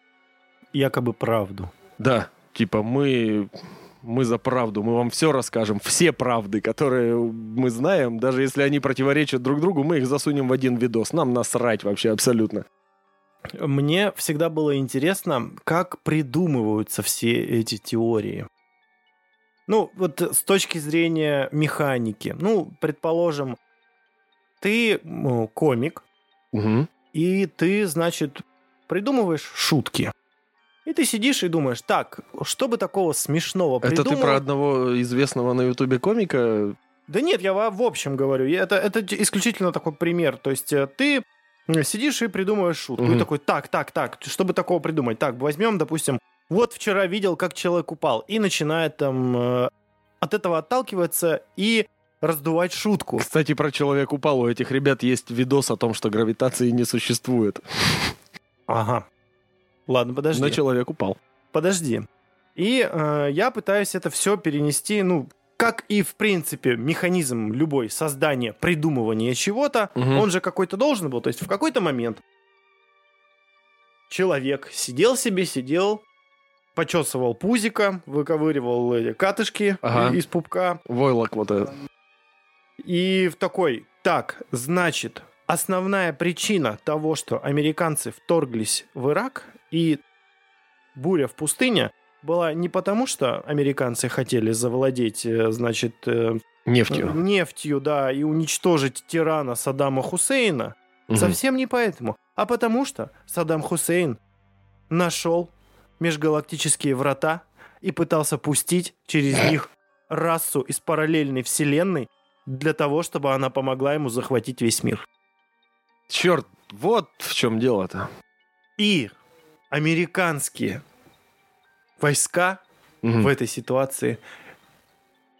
якобы правду. Да, типа мы мы за правду, мы вам все расскажем, все правды, которые мы знаем, даже если они противоречат друг другу, мы их засунем в один видос. Нам насрать вообще абсолютно. Мне всегда было интересно, как придумываются все эти теории. Ну, вот с точки зрения механики. Ну, предположим, ты ну, комик, угу. и ты, значит, придумываешь шутки. И ты сидишь и думаешь, так, что бы такого смешного придумал? Это ты про одного известного на Ютубе комика? Да нет, я в общем говорю. Это, это исключительно такой пример. То есть э, ты сидишь и придумываешь шутку. Mm-hmm. И такой, так, так, так, чтобы такого придумать? Так, возьмем, допустим, вот вчера видел, как человек упал. И начинает там э, от этого отталкиваться и раздувать шутку. Кстати, про человек упал. У этих ребят есть видос о том, что гравитации не существует. Ага. Ладно, подожди. Но человек упал. Подожди. И э, я пытаюсь это все перенести, ну, как и, в принципе, механизм любой создания, придумывания чего-то, угу. он же какой-то должен был. То есть в какой-то момент человек сидел себе, сидел, почесывал пузика, выковыривал эти катышки ага. из пупка. Войлок вот этот. И в такой, так, значит, основная причина того, что американцы вторглись в Ирак, и буря в пустыне была не потому, что американцы хотели завладеть, э, значит... Э, нефтью. Нефтью, да, и уничтожить тирана Саддама Хусейна. Угу. Совсем не поэтому. А потому что Саддам Хусейн нашел межгалактические врата и пытался пустить через них расу из параллельной вселенной для того, чтобы она помогла ему захватить весь мир. Черт, вот в чем дело-то. И американские войска угу. в этой ситуации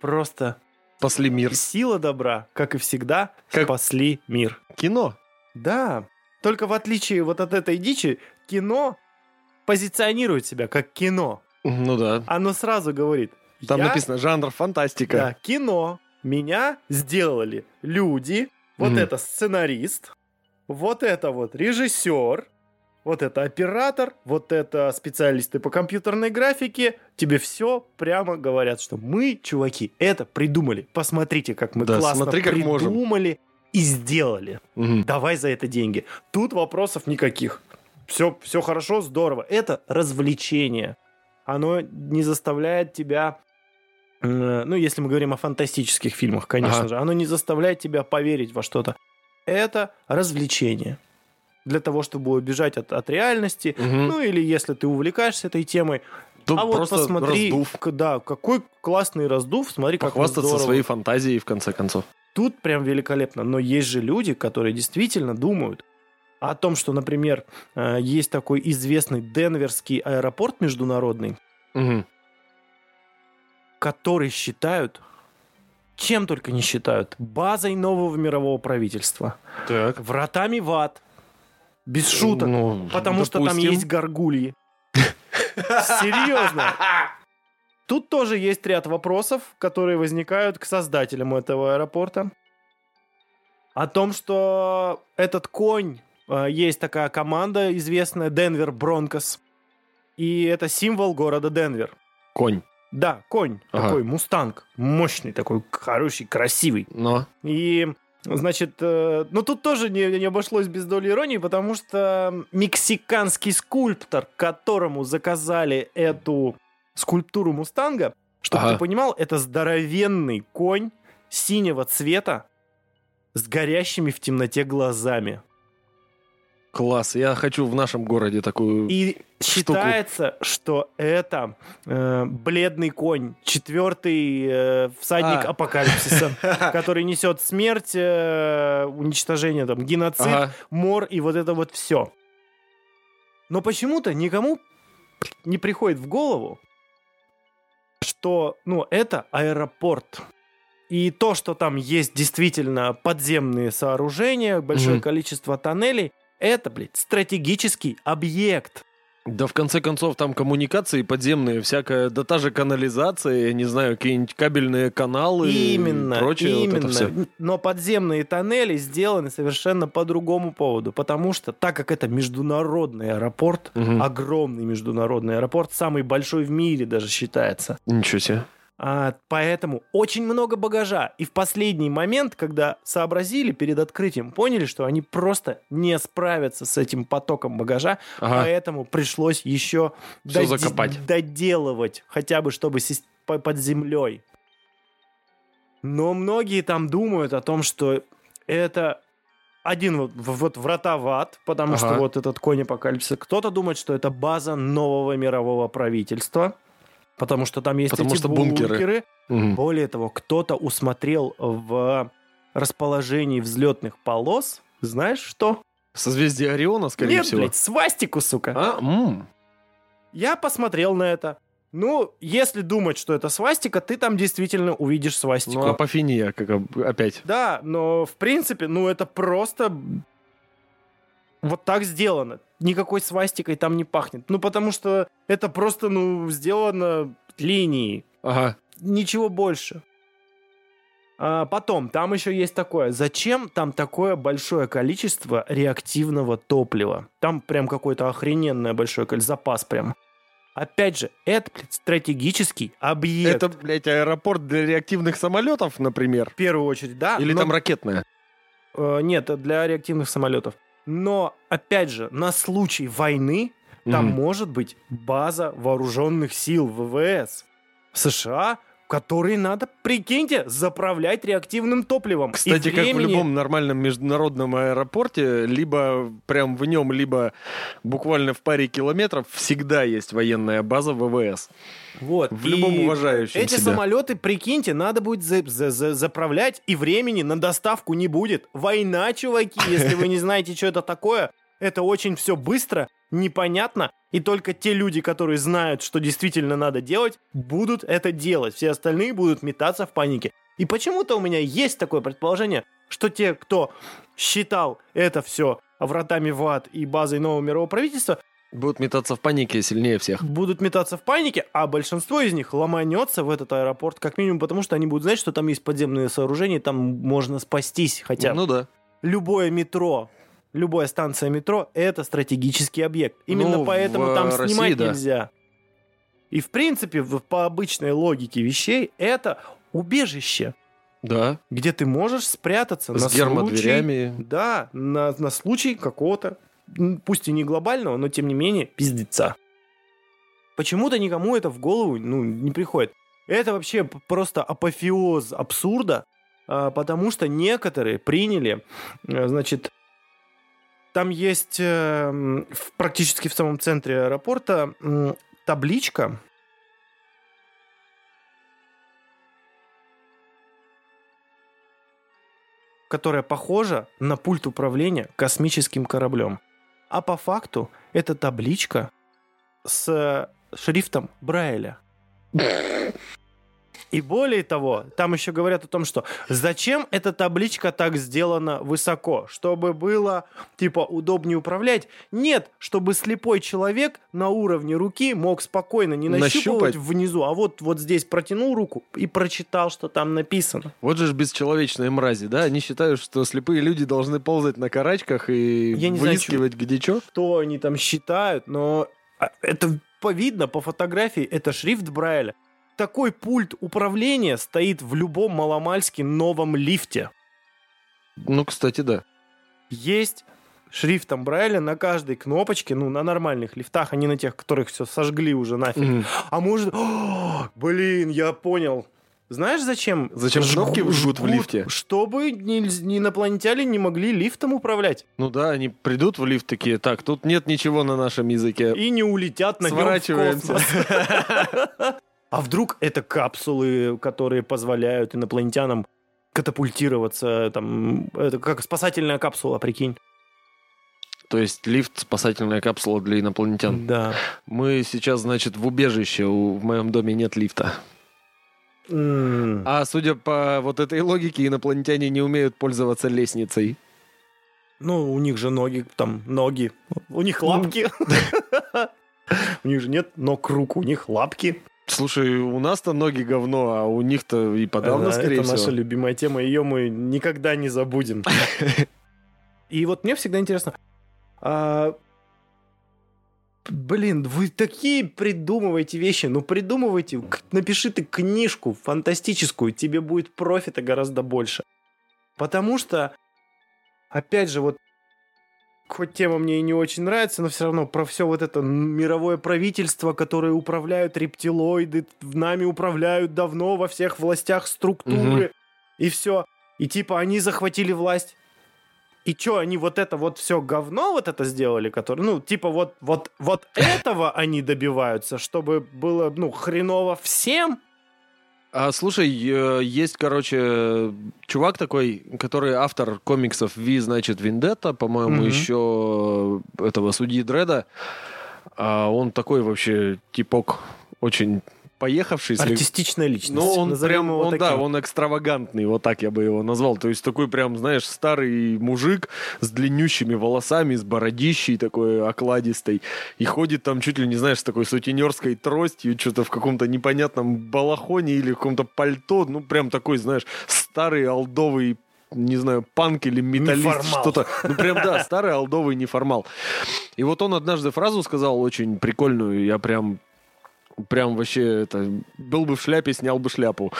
просто спасли мир. Сила добра, как и всегда, как спасли мир. Кино. Да. Только в отличие вот от этой дичи, кино позиционирует себя как кино. Ну да. Оно сразу говорит. Там написано жанр фантастика. Да, кино. Меня сделали люди. Вот mm это сценарист. Вот это вот режиссер вот это оператор, вот это специалисты по компьютерной графике, тебе все прямо говорят, что мы, чуваки, это придумали. Посмотрите, как мы да, классно смотри, как придумали можем. и сделали. Угу. Давай за это деньги. Тут вопросов никаких. Все, все хорошо, здорово. Это развлечение. Оно не заставляет тебя ну, если мы говорим о фантастических фильмах, конечно ага. же, оно не заставляет тебя поверить во что-то. Это развлечение для того, чтобы убежать от, от реальности. Угу. Ну или если ты увлекаешься этой темой, Тут а вот посмотри, раздув. да, какой классный раздув, смотри, как Похвастаться своей фантазией, в конце концов. Тут прям великолепно. Но есть же люди, которые действительно думают. о том, что, например, э, есть такой известный Денверский аэропорт международный, Мгм. который считают, чем только не считают, базой нового мирового правительства. Так. Вратами в ад. Без шуток. Ну, потому что там допустим. есть горгульи. Серьезно. Тут тоже есть ряд вопросов, которые возникают к создателям этого аэропорта. О том, что этот конь, э, есть такая команда известная, Денвер Бронкос, и это символ города Денвер. Конь. Да, конь, Ага. такой мустанг, мощный такой, хороший, красивый. Но. И, значит, э, ну тут тоже не, не обошлось без доли иронии, потому что мексиканский скульптор, которому заказали эту скульптуру Мустанга, чтобы Ага. ты понимал, это здоровенный конь синего цвета с горящими в темноте глазами. Класс. Я хочу в нашем городе такую... И Штуку. считается, что это э, бледный конь, четвертый э, всадник А. апокалипсиса, который несет смерть, э, уничтожение, там, геноцид, Ага. мор и вот это вот все. Но почему-то никому не приходит в голову, что, ну, это аэропорт. И то, что там есть действительно подземные сооружения, большое Мгм. количество тоннелей, это, блядь, стратегический объект. Да в конце концов там коммуникации подземные, всякая, да та же канализация, я не знаю, какие-нибудь кабельные каналы именно, и прочее. вот это именно. всё. Но подземные тоннели сделаны совершенно по другому поводу, потому что, так как это международный аэропорт, Мгм. огромный международный аэропорт, самый большой в мире даже считается, Ничего себе. А, поэтому очень много багажа. И в последний момент, когда сообразили перед открытием, поняли, что они просто не справятся с этим потоком багажа, Ага. поэтому пришлось еще доде- закопать. доделывать, хотя бы чтобы по- под землей. Но многие там думают о том, что это один вот, вот врата в ад, потому что Ага. вот этот конь апокалипсиса. Кто-то думает, что это база нового мирового правительства, потому что там есть Потому эти что бункеры. бункеры. Мгм. Более того, кто-то усмотрел в расположении взлетных полос, знаешь что? Созвездие Ориона, скорее Нет, всего. блядь, свастику, сука. А? М. Я посмотрел на это. Ну, если думать, что это свастика, ты там действительно увидишь свастику. Ну, апофения, как опять. Да, но в принципе, ну это просто вот так сделано. Никакой свастикой там не пахнет. Ну, потому что это просто, ну, сделано линией. Ага. Ничего больше. А потом, там еще есть такое. Зачем там такое большое количество реактивного топлива? Там прям какое-то охрененное большое количество, запас прям. Опять же, это, блядь, стратегический объект. Это, блядь, аэропорт для реактивных самолетов, например? в первую очередь, да. Или но- там ракетная? Э, нет, это для реактивных самолетов. Но, опять же, на случай войны там Мгм. может быть база вооруженных сил ВВС США, которые надо, прикиньте, заправлять реактивным топливом. И Кстати, как в любом нормальном международном аэропорте, либо прям в нем, либо буквально в паре километров всегда есть военная база ВВС. Вот. В и любом уважающем Эти себя. самолеты, прикиньте, надо будет за- за- за- заправлять, и времени на доставку не будет. Война, чуваки, если вы не знаете, что это такое. Это очень все быстро, непонятно, и только те люди, которые знают, что действительно надо делать, будут это делать. Все остальные будут метаться в панике. И почему-то у меня есть такое предположение, что те, кто считал это все вратами в ад и базой нового мирового правительства, Будут метаться в панике сильнее всех. будут метаться в панике, а большинство из них ломанется в этот аэропорт, как минимум потому, что они будут знать, что там есть подземные сооружения, там можно спастись. Хотя Ну да. любое метро, любая станция метро — это стратегический объект. Именно Ну, поэтому там России, снимать да. нельзя. И в принципе, по обычной логике вещей, это убежище, Да. где ты можешь спрятаться на С случай... гермодверями. Да, на, на случай какого-то, пусть и не глобального, но тем не менее, пиздеца. Почему-то никому это в голову ну, не приходит. Это вообще просто апофеоз абсурда, а, потому что некоторые приняли, э, значит, там есть э, практически в самом центре аэропорта м, табличка, которая похожа на пульт управления космическим кораблем. А по факту это табличка с шрифтом Брайля. И более того, там еще говорят о том, что зачем эта табличка так сделана высоко, чтобы было типа удобнее управлять? Нет, чтобы слепой человек на уровне руки мог спокойно не нащупывать Нащупать. внизу, а вот вот здесь протянул руку и прочитал, что там написано. Вот же бесчеловечные мрази, да? Они считают, что слепые люди должны ползать на карачках и Я не знаю, выискивать где что. Что они там считают, но а, это видно по фотографии, это шрифт Брайля. Такой пульт управления стоит в любом маломальски новом лифте. Ну, кстати, да. есть шрифтом Брайля на каждой кнопочке, ну, на нормальных лифтах, а не на тех, которых все сожгли уже нафиг. Мгм. А может... О, блин, я понял. Знаешь, зачем? Зачем кнопки жгут в лифте? Чтобы ни инопланетяне не могли лифтом управлять. Ну да, они придут в лифт такие, так, тут нет ничего на нашем языке. И не улетят на Сворачиваемся. А вдруг это капсулы, которые позволяют инопланетянам катапультироваться, там, это как спасательная капсула, прикинь. То есть лифт спасательная капсула для инопланетян. Да. Мы сейчас, значит, в убежище. У- в моем доме нет лифта. М. А судя по вот этой логике, инопланетяне не умеют пользоваться лестницей. Ну, у них же ноги, там, ноги. У них лапки. У них же нет ног рук, у них лапки. Слушай, у нас-то ноги говно, а у них-то и подавно, Да, скорее Это наша всего. любимая тема, ее мы никогда не забудем. И вот мне всегда интересно, а, блин, вы такие придумываете вещи, ну придумывайте, напиши ты книжку фантастическую, тебе будет профита гораздо больше. Потому что, опять же, вот хоть тема мне и не очень нравится, но все равно про все вот это мировое правительство, которое управляют рептилоиды, нами управляют давно во всех властях структуры, и все. И типа они захватили власть. И что, они вот это вот все говно вот это сделали, которое, ну, типа вот, вот, вот этого они добиваются, чтобы было, ну, хреново всем? А слушай, э, есть, короче, чувак такой, который автор комиксов Ви, значит, Вендетта, по-моему, Мгм. еще этого судьи Дреда. А он такой вообще типок очень поехавший. Артистичная личность. Ну, он Назовем прям, он, да, таким. он экстравагантный, вот так я бы его назвал. То есть такой прям, знаешь, старый мужик с длиннющими волосами, с бородищей такой окладистой. И ходит там чуть ли не, знаешь, с такой сутенерской тростью, что-то в каком-то непонятном балахоне или в каком-то пальто. Ну, прям такой, знаешь, старый алдовый не знаю, панк или металлист, что-то. Ну, прям, да, старый алдовый неформал. И вот он однажды фразу сказал очень прикольную, я прям прям вообще это был бы в шляпе, снял бы шляпу.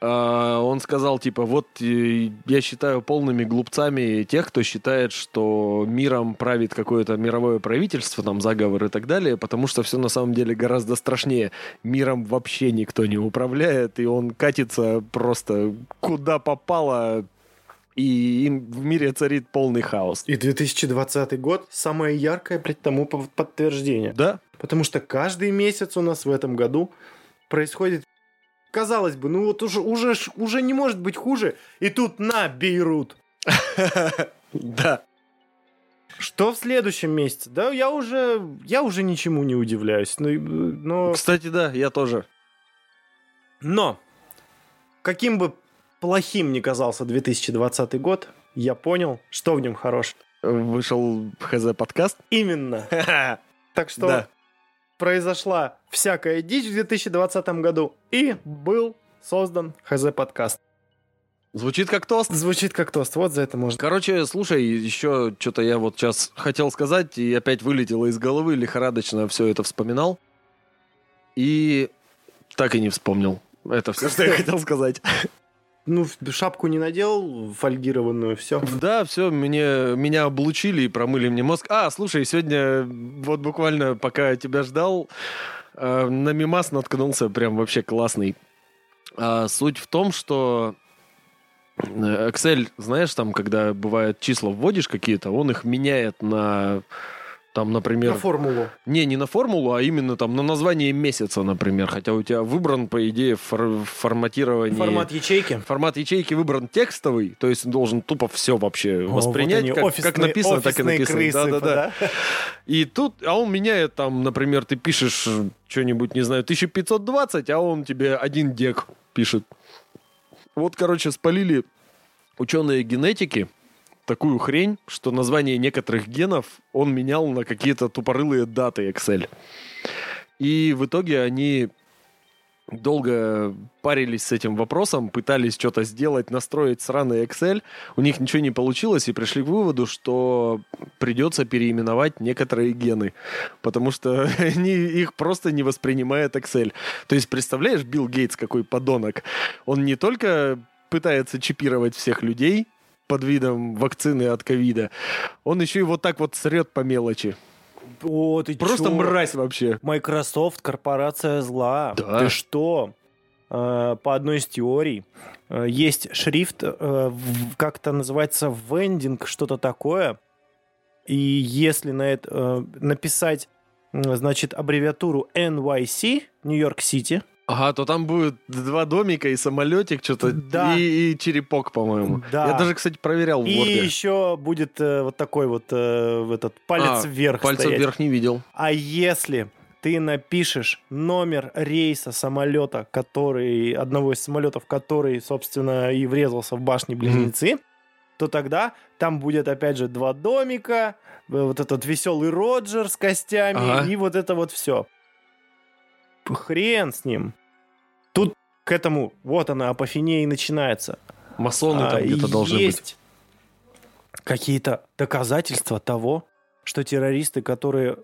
А, Он сказал, типа, вот э, я считаю полными глупцами тех, кто считает, что миром правит какое-то мировое правительство, там заговор и так далее, потому что все на самом деле гораздо страшнее. Миром вообще никто не управляет, и он катится просто куда попало, и им в мире царит полный хаос. И 2020 год самое яркое, блядь, тому подтверждение. Да? Потому что каждый месяц у нас в этом году происходит, казалось бы, ну вот уже, уже, уже не может быть хуже. И тут на, Бейрут. Да. Что в следующем месяце? Да, я уже, я уже ничему не удивляюсь. Э, но, Кстати, да, я тоже. но, каким бы плохим ни казался 2020 год, я понял, что в нем хорош. Вышел ХЗ-подкаст. Именно. Так что Да. Произошла всякая дичь в 2020 году, и был создан ХЗ-подкаст. Звучит как тост. Звучит как тост, вот за это можно. Короче, слушай, еще что-то я вот сейчас хотел сказать, и опять вылетело из головы, лихорадочно все это вспоминал. И так и не вспомнил. Это все, что я хотел сказать. Ну, шапку не надел, фольгированную, все. Да, все, мне, меня облучили и промыли мне мозг. А, слушай, сегодня вот буквально пока тебя ждал, э, на мимас наткнулся, прям вообще классный. А, суть в том, что э, Excel, знаешь, там, когда бывает числа вводишь какие-то, он их меняет на Там, например... На формулу. Не, не на формулу, а именно там на название месяца, например. Хотя у тебя выбран, по идее, фор- форматирование... Формат ячейки. Формат ячейки выбран текстовый, то есть должен тупо все вообще О, воспринять, вот они, как, как написано, так и офисные написано. крысы, Да-да-да. И тут, а он меняет там, например, ты пишешь что-нибудь, не знаю, 1520, а он тебе один дек пишет. Вот, короче, спалили ученые генетики такую хрень, что название некоторых генов он менял на какие-то тупорылые даты Excel. И в итоге они долго парились с этим вопросом, пытались что-то сделать, настроить сраный Excel. У них ничего не получилось и пришли к выводу, что придется переименовать некоторые гены, потому что они, их просто не воспринимает Excel. То есть, представляешь, Билл Гейтс какой подонок? Он не только пытается чипировать всех людей под видом вакцины от ковида, он еще и вот так вот срет по мелочи. О, ты Просто чё? мразь вообще. Microsoft корпорация зла. Да. Ты что? Э, По одной из теорий э, есть шрифт, э, в- как это называется, вендинг, что-то такое. И если на это написать, значит, аббревиатуру NYC, Нью-Йорк-Сити, Ага, то там будет два домика и самолетик, что-то, Да. и, и черепок, по-моему. Да. Я даже, кстати, проверял в и Word. еще будет э, вот такой вот э, этот палец А, вверх Пальцем стоять. вверх не видел. А если ты напишешь номер рейса самолета, который одного из самолетов, который, собственно, и врезался в башни-близнецы, то тогда там будет, опять же, два домика, э, вот этот веселый Роджер с костями, Ага. и вот это вот все. Хрен с ним. Тут к этому, вот она, апофения и начинается. Масоны А, там где-то должны быть. какие-то доказательства того, что террористы, которые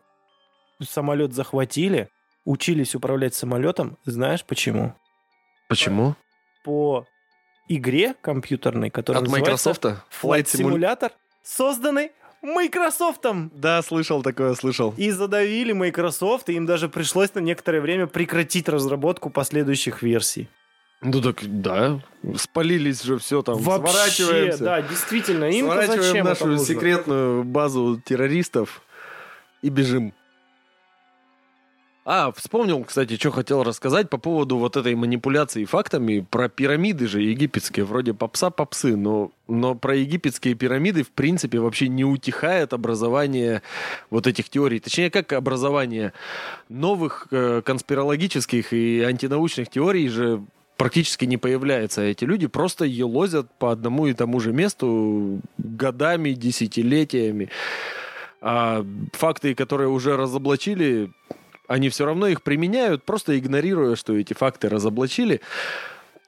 самолет захватили, учились управлять самолетом, знаешь почему? Почему? По игре компьютерной, которая От называется Microsoft? Flight Simulator, созданный Microsoftом. Да, слышал такое, слышал. И задавили Microsoft, и им даже пришлось на некоторое время прекратить разработку последующих версий. Ну так, да. Спалились же все там. Вообще, Сворачиваемся. да, действительно. Им Сворачиваем зачем нашу секретную базу террористов и бежим. А, вспомнил, кстати, что хотел рассказать по поводу вот этой манипуляции фактами про пирамиды же египетские. Вроде попса попсы, но, но про египетские пирамиды в принципе вообще не утихает образование вот этих теорий. Точнее, как образование новых э, конспирологических и антинаучных теорий же практически не появляется. Эти люди просто елозят по одному и тому же месту годами, десятилетиями. А факты, которые уже разоблачили, они все равно их применяют, просто игнорируя, что эти факты разоблачили.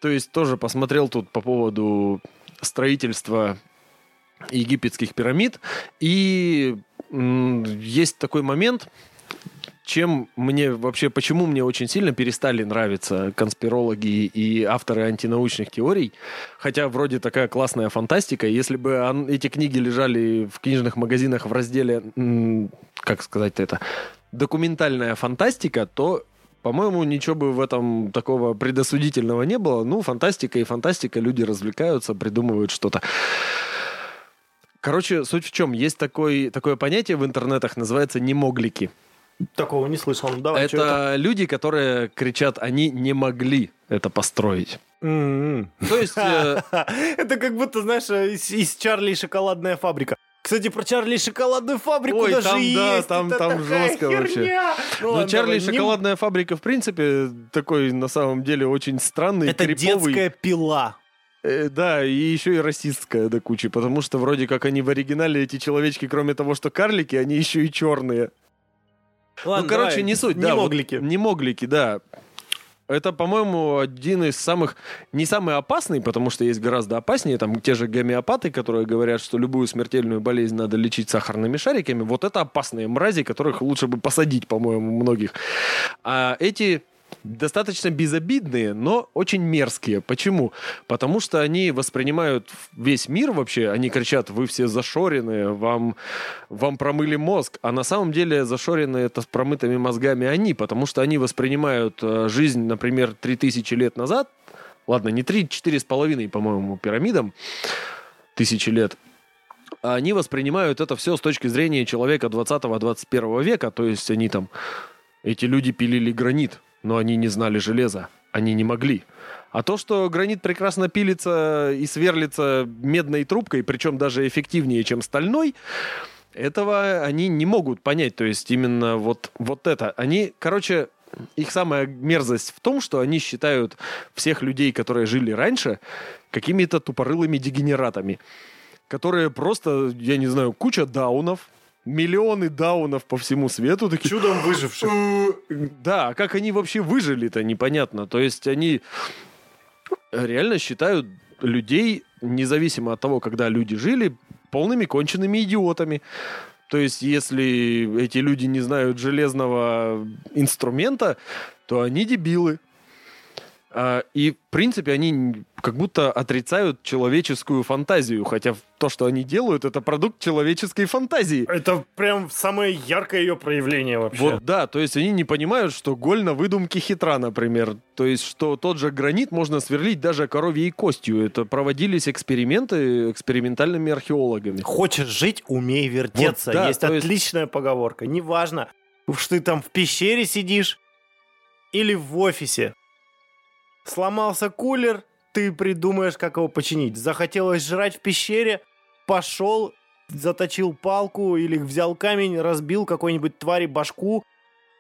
То есть тоже посмотрел тут по поводу строительства египетских пирамид. И есть такой момент, чем мне вообще, почему мне очень сильно перестали нравиться конспирологи и авторы антинаучных теорий, хотя вроде такая классная фантастика, если бы ан- эти книги лежали в книжных магазинах в разделе, как сказать это, документальная фантастика, то по-моему, ничего бы в этом такого предосудительного не было. Ну, фантастика и фантастика, люди развлекаются, придумывают что-то. Короче, суть в чем? Есть такой, такое понятие в интернетах, называется немоглики. Такого не слышал. Давай, это, это? люди, которые кричат, они не могли это построить. М-м. То есть, э, Это как будто, знаешь, из, из Чарли и шоколадная фабрика. Кстати, про Чарли и шоколадную фабрику Ой, даже там, да, есть. там- Это там жестко херня. вообще. Ну, ну, ладно, Чарли и давай, не- шоколадная фабрика, в принципе, такой, на самом деле, очень странный, Это криповый. детская пила. Э, да, и еще и расистская до кучи, потому что вроде как они в оригинале, эти человечки, кроме того, что карлики, они еще и черные. Ладно, ну, короче, давай, не суть. Не да, вот моглики. не моглики, да. Это, по-моему, один из самых... Не самый опасный, потому что есть гораздо опаснее. Там те же гомеопаты, которые говорят, что любую смертельную болезнь надо лечить сахарными шариками. Вот это опасные мрази, которых лучше бы посадить, по-моему, многих. А эти достаточно безобидные, но очень мерзкие. Почему? Потому что они воспринимают весь мир вообще, они кричат, вы все зашоренные, вам, вам промыли мозг, а на самом деле зашоренные это с промытыми мозгами они, потому что они воспринимают э, жизнь, например, 3000 лет назад, ладно, не 3, 4 с половиной, по-моему, пирамидам, тысячи лет, они воспринимают это все с точки зрения человека 20-21 века, то есть они там, эти люди пилили гранит, но они не знали железа, они не могли. А то, что гранит прекрасно пилится и сверлится медной трубкой, причем даже эффективнее, чем стальной, этого они не могут понять. То есть именно вот, вот это. Они, короче, их самая мерзость в том, что они считают всех людей, которые жили раньше, какими-то тупорылыми дегенератами, которые просто, я не знаю, куча даунов, миллионы даунов по всему свету. Такие, Чудом выживших. да, а как они вообще выжили-то, непонятно. То есть они реально считают людей, независимо от того, когда люди жили, полными конченными идиотами. То есть, если эти люди не знают железного инструмента, то они дебилы. А, И, в принципе, они как будто отрицают человеческую фантазию, хотя то, что они делают, это продукт человеческой фантазии. Это прям самое яркое ее проявление вообще. Вот да, то есть они не понимают, что голь на выдумке хитра, например. То есть, что тот же гранит можно сверлить даже коровьей костью. Это проводились эксперименты экспериментальными археологами. Хочешь жить, умей вертеться. Вот, да, есть то есть- отличная поговорка. Неважно, уж ты там в пещере сидишь или в офисе. Сломался кулер, ты придумаешь, как его починить. Захотелось жрать в пещере, пошел, заточил палку или взял камень, разбил какой-нибудь твари башку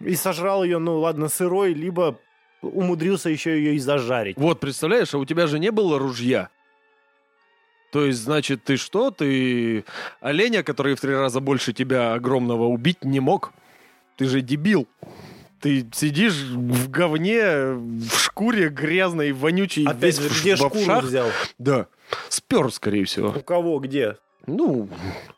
и сожрал ее, ну ладно, сырой, либо умудрился еще ее и зажарить. Вот, представляешь, а у тебя же не было ружья. То есть, значит, ты что? Ты оленя, который в три раза больше тебя огромного убить не мог? Ты же дебил. Ты сидишь в говне, в шкуре грязной, вонючей, Опять весь же, в где во шкуру вшах. взял? Да. Спер, скорее всего. У кого, где? Ну,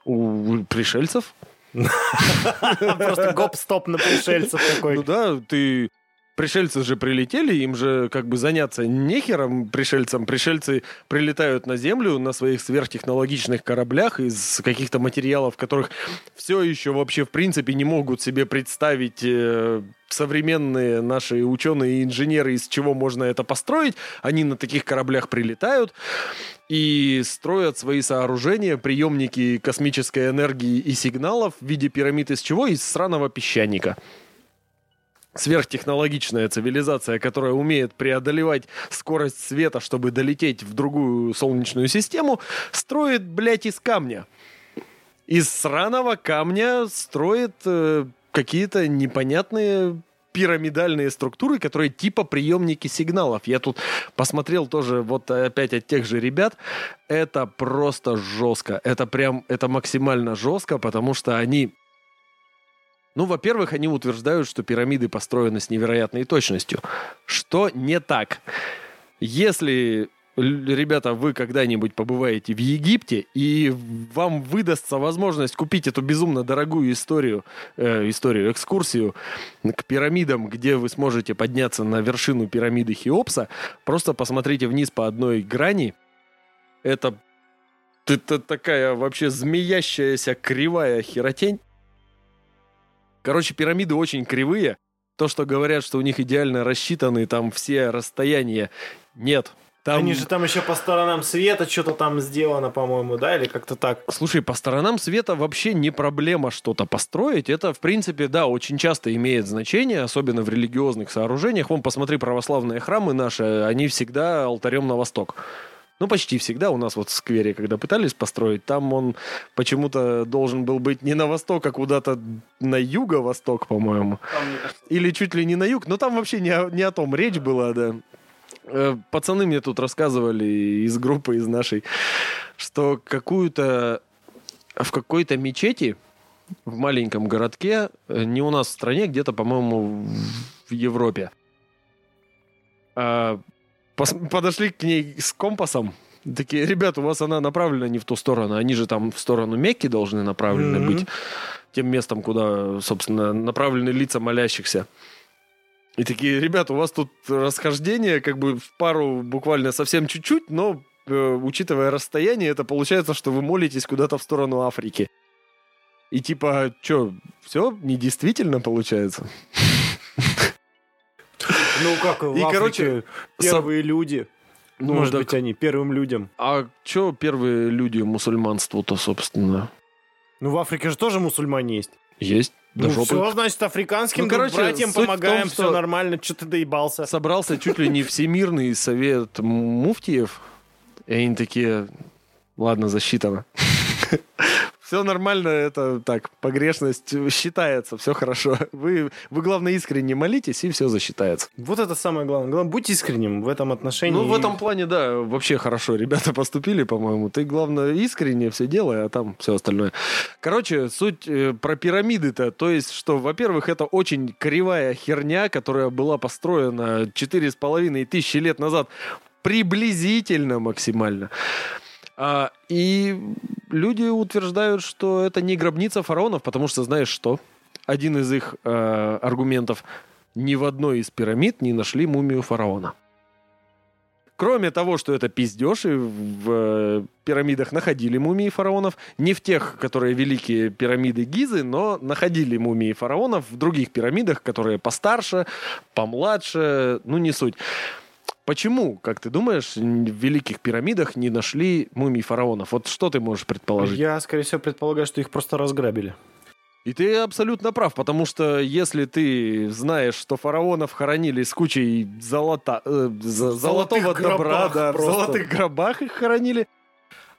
у пришельцев. Просто гоп-стоп на пришельцев такой. Ну да, ты... Пришельцы же прилетели, им же как бы заняться нехером пришельцам. Пришельцы прилетают на Землю на своих сверхтехнологичных кораблях из каких-то материалов, которых все еще вообще в принципе не могут себе представить э, современные наши ученые и инженеры, из чего можно это построить. Они на таких кораблях прилетают и строят свои сооружения, приемники космической энергии и сигналов в виде пирамид из чего? Из сраного песчаника сверхтехнологичная цивилизация, которая умеет преодолевать скорость света, чтобы долететь в другую солнечную систему, строит, блядь, из камня. Из сраного камня строит э, какие-то непонятные пирамидальные структуры, которые типа приемники сигналов. Я тут посмотрел тоже вот опять от тех же ребят. Это просто жестко. Это прям, это максимально жестко, потому что они ну, во-первых, они утверждают, что пирамиды построены с невероятной точностью. Что не так. Если, ребята, вы когда-нибудь побываете в Египте, и вам выдастся возможность купить эту безумно дорогую историю, э, историю, экскурсию к пирамидам, где вы сможете подняться на вершину пирамиды Хеопса, просто посмотрите вниз по одной грани. Это, это такая вообще змеящаяся кривая херотень. Короче, пирамиды очень кривые. То, что говорят, что у них идеально рассчитаны там все расстояния, нет. Там... Они же там еще по сторонам света что-то там сделано, по-моему, да, или как-то так. Слушай, по сторонам света вообще не проблема что-то построить. Это, в принципе, да, очень часто имеет значение, особенно в религиозных сооружениях. Вон, посмотри, православные храмы наши, они всегда алтарем на восток. Ну, почти всегда у нас вот в сквере, когда пытались построить, там он почему-то должен был быть не на восток, а куда-то на юго-восток, по-моему. Или чуть ли не на юг, но там вообще не о, не о том речь была, да. Э, Пацаны мне тут рассказывали из группы, из нашей, что какую-то в какой-то мечети в маленьком городке, э, не у нас в стране, где-то, по-моему, в Европе, а, подошли к ней с компасом. Такие, ребят, у вас она направлена не в ту сторону. Они же там в сторону Мекки должны направлены Мгм. быть. Тем местом, куда, собственно, направлены лица молящихся. И такие, ребят, у вас тут расхождение как бы в пару буквально совсем чуть-чуть, но э, учитывая расстояние, это получается, что вы молитесь куда-то в сторону Африки. И типа, что, все недействительно получается? Ну как, в И, Африке короче, первые люди. Ну, Может так- быть, они первым людям. А что первые люди мусульманству-то, собственно, Ну, в Африке же тоже мусульмане есть. есть? До ну, жопы. все, значит, африканским Ну, короче, братьям помогаем, том, все нормально, что ты доебался. Собрался чуть ли не всемирный совет муфтиев, и они такие, ладно, засчитано. Все нормально, это так, погрешность считается, все хорошо. Вы, вы, главное, искренне молитесь, и все засчитается. Вот это самое главное. Главное, будь искренним в этом отношении. Ну, в этом плане, да, вообще хорошо. Ребята поступили, по-моему. Ты, главное, искренне все делай, а там все остальное. Короче, суть э, про пирамиды-то. То есть, что, во-первых, это очень кривая херня, которая была построена 4,5 тысячи лет назад. Приблизительно максимально. А, и люди утверждают, что это не гробница фараонов, потому что, знаешь что? Один из их э, аргументов – ни в одной из пирамид не нашли мумию фараона. Кроме того, что это пиздеж, и в э, пирамидах находили мумии фараонов, не в тех, которые великие пирамиды Гизы, но находили мумии фараонов в других пирамидах, которые постарше, помладше, ну не суть. Почему, как ты думаешь, в великих пирамидах не нашли мумий фараонов? Вот что ты можешь предположить? Я, скорее всего, предполагаю, что их просто разграбили. И ты абсолютно прав, потому что если ты знаешь, что фараонов хоронили с кучей золота, э, золотого добра, да, в золотых гробах их хоронили.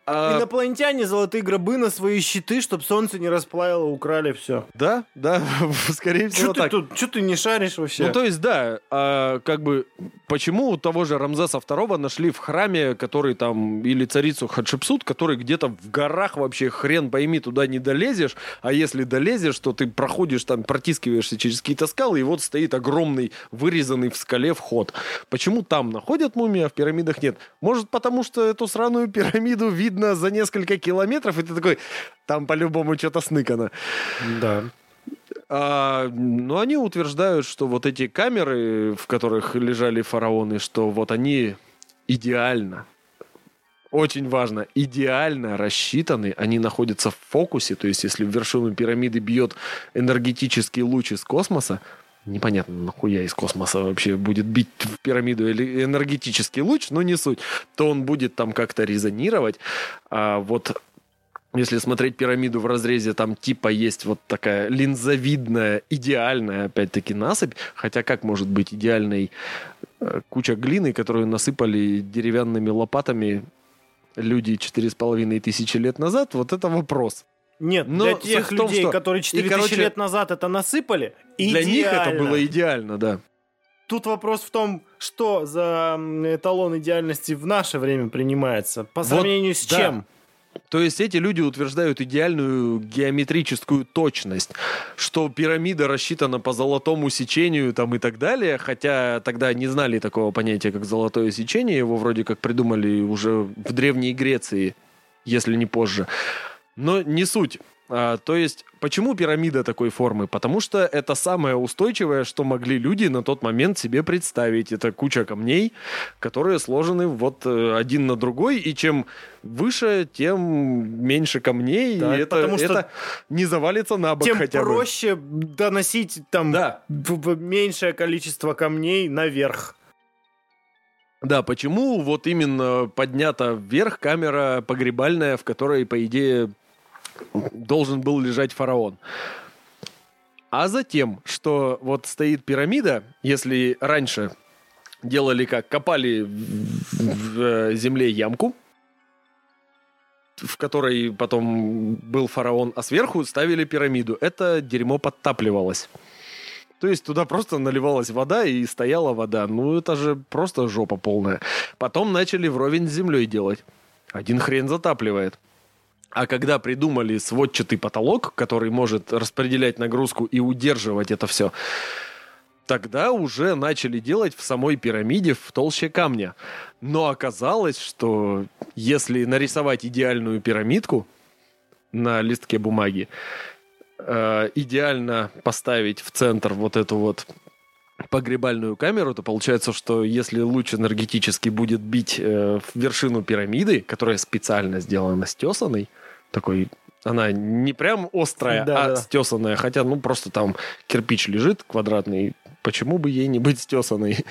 А, Инопланетяне золотые гробы на свои щиты, чтобы солнце не расплавило, украли все. да, да, скорее всего ты так. тут, что ты не шаришь вообще? Ну, то есть, да, а, как бы, почему у того же Рамзеса II нашли в храме, который там, или царицу Хатшепсут, который где-то в горах вообще хрен пойми, туда не долезешь, а если долезешь, то ты проходишь там, протискиваешься через какие-то скалы, и вот стоит огромный, вырезанный в скале вход. Почему там находят мумии, а в пирамидах нет? Может, потому что эту сраную пирамиду видно за несколько километров, и ты такой, там по-любому что-то сныкано. Да. А, но они утверждают, что вот эти камеры, в которых лежали фараоны, что вот они идеально, очень важно, идеально рассчитаны, они находятся в фокусе, то есть если в вершину пирамиды бьет энергетический луч из космоса, непонятно, нахуя из космоса вообще будет бить в пирамиду или энергетический луч, но не суть, то он будет там как-то резонировать, а вот если смотреть пирамиду в разрезе, там типа есть вот такая линзовидная, идеальная, опять-таки, насыпь. Хотя как может быть идеальной э, куча глины, которую насыпали деревянными лопатами люди четыре с половиной тысячи лет назад? Вот это вопрос. Нет, Но для суть тех том, людей, что- которые 4000 короче, лет назад это насыпали, Для них это было идеально, да. Тут вопрос в том, что за эталон идеальности в наше время принимается. По Вот, сравнению с да. чем? То есть эти люди утверждают идеальную геометрическую точность, что пирамида рассчитана по золотому сечению там и так далее, хотя тогда не знали такого понятия, как золотое сечение, его вроде как придумали уже в Древней Греции, если не позже. Но не суть. А, то есть, почему пирамида такой формы? Потому что это самое устойчивое, что могли люди на тот момент себе представить. Это куча камней, которые сложены вот э, один на другой, и чем выше, тем меньше камней, Так, и это, потому что это не завалится на бок Тем хотя бы. проще доносить там Да. меньшее количество камней наверх. Да, почему вот именно поднята вверх камера погребальная, в которой, по идее, должен был лежать фараон? А затем, что вот стоит пирамида, если раньше делали как, копали в, в, э, земле ямку, в которой потом был фараон, а сверху ставили пирамиду. Это дерьмо подтапливалось. То есть туда просто наливалась вода и стояла вода. Ну, это же просто жопа полная. Потом начали вровень с землей делать. Один хрен затапливает. А когда придумали сводчатый потолок, который может распределять нагрузку и удерживать это все, тогда уже начали делать в самой пирамиде в толще камня. Но оказалось, что если нарисовать идеальную пирамидку на листке бумаги, э, идеально поставить в центр вот эту вот погребальную камеру, то получается, что если луч энергетический будет бить э, в вершину пирамиды, которая специально сделана стесанной, такой она не прям острая, Да, а да. стесанная, хотя ну просто там кирпич лежит квадратный, почему бы ей не быть стесанной?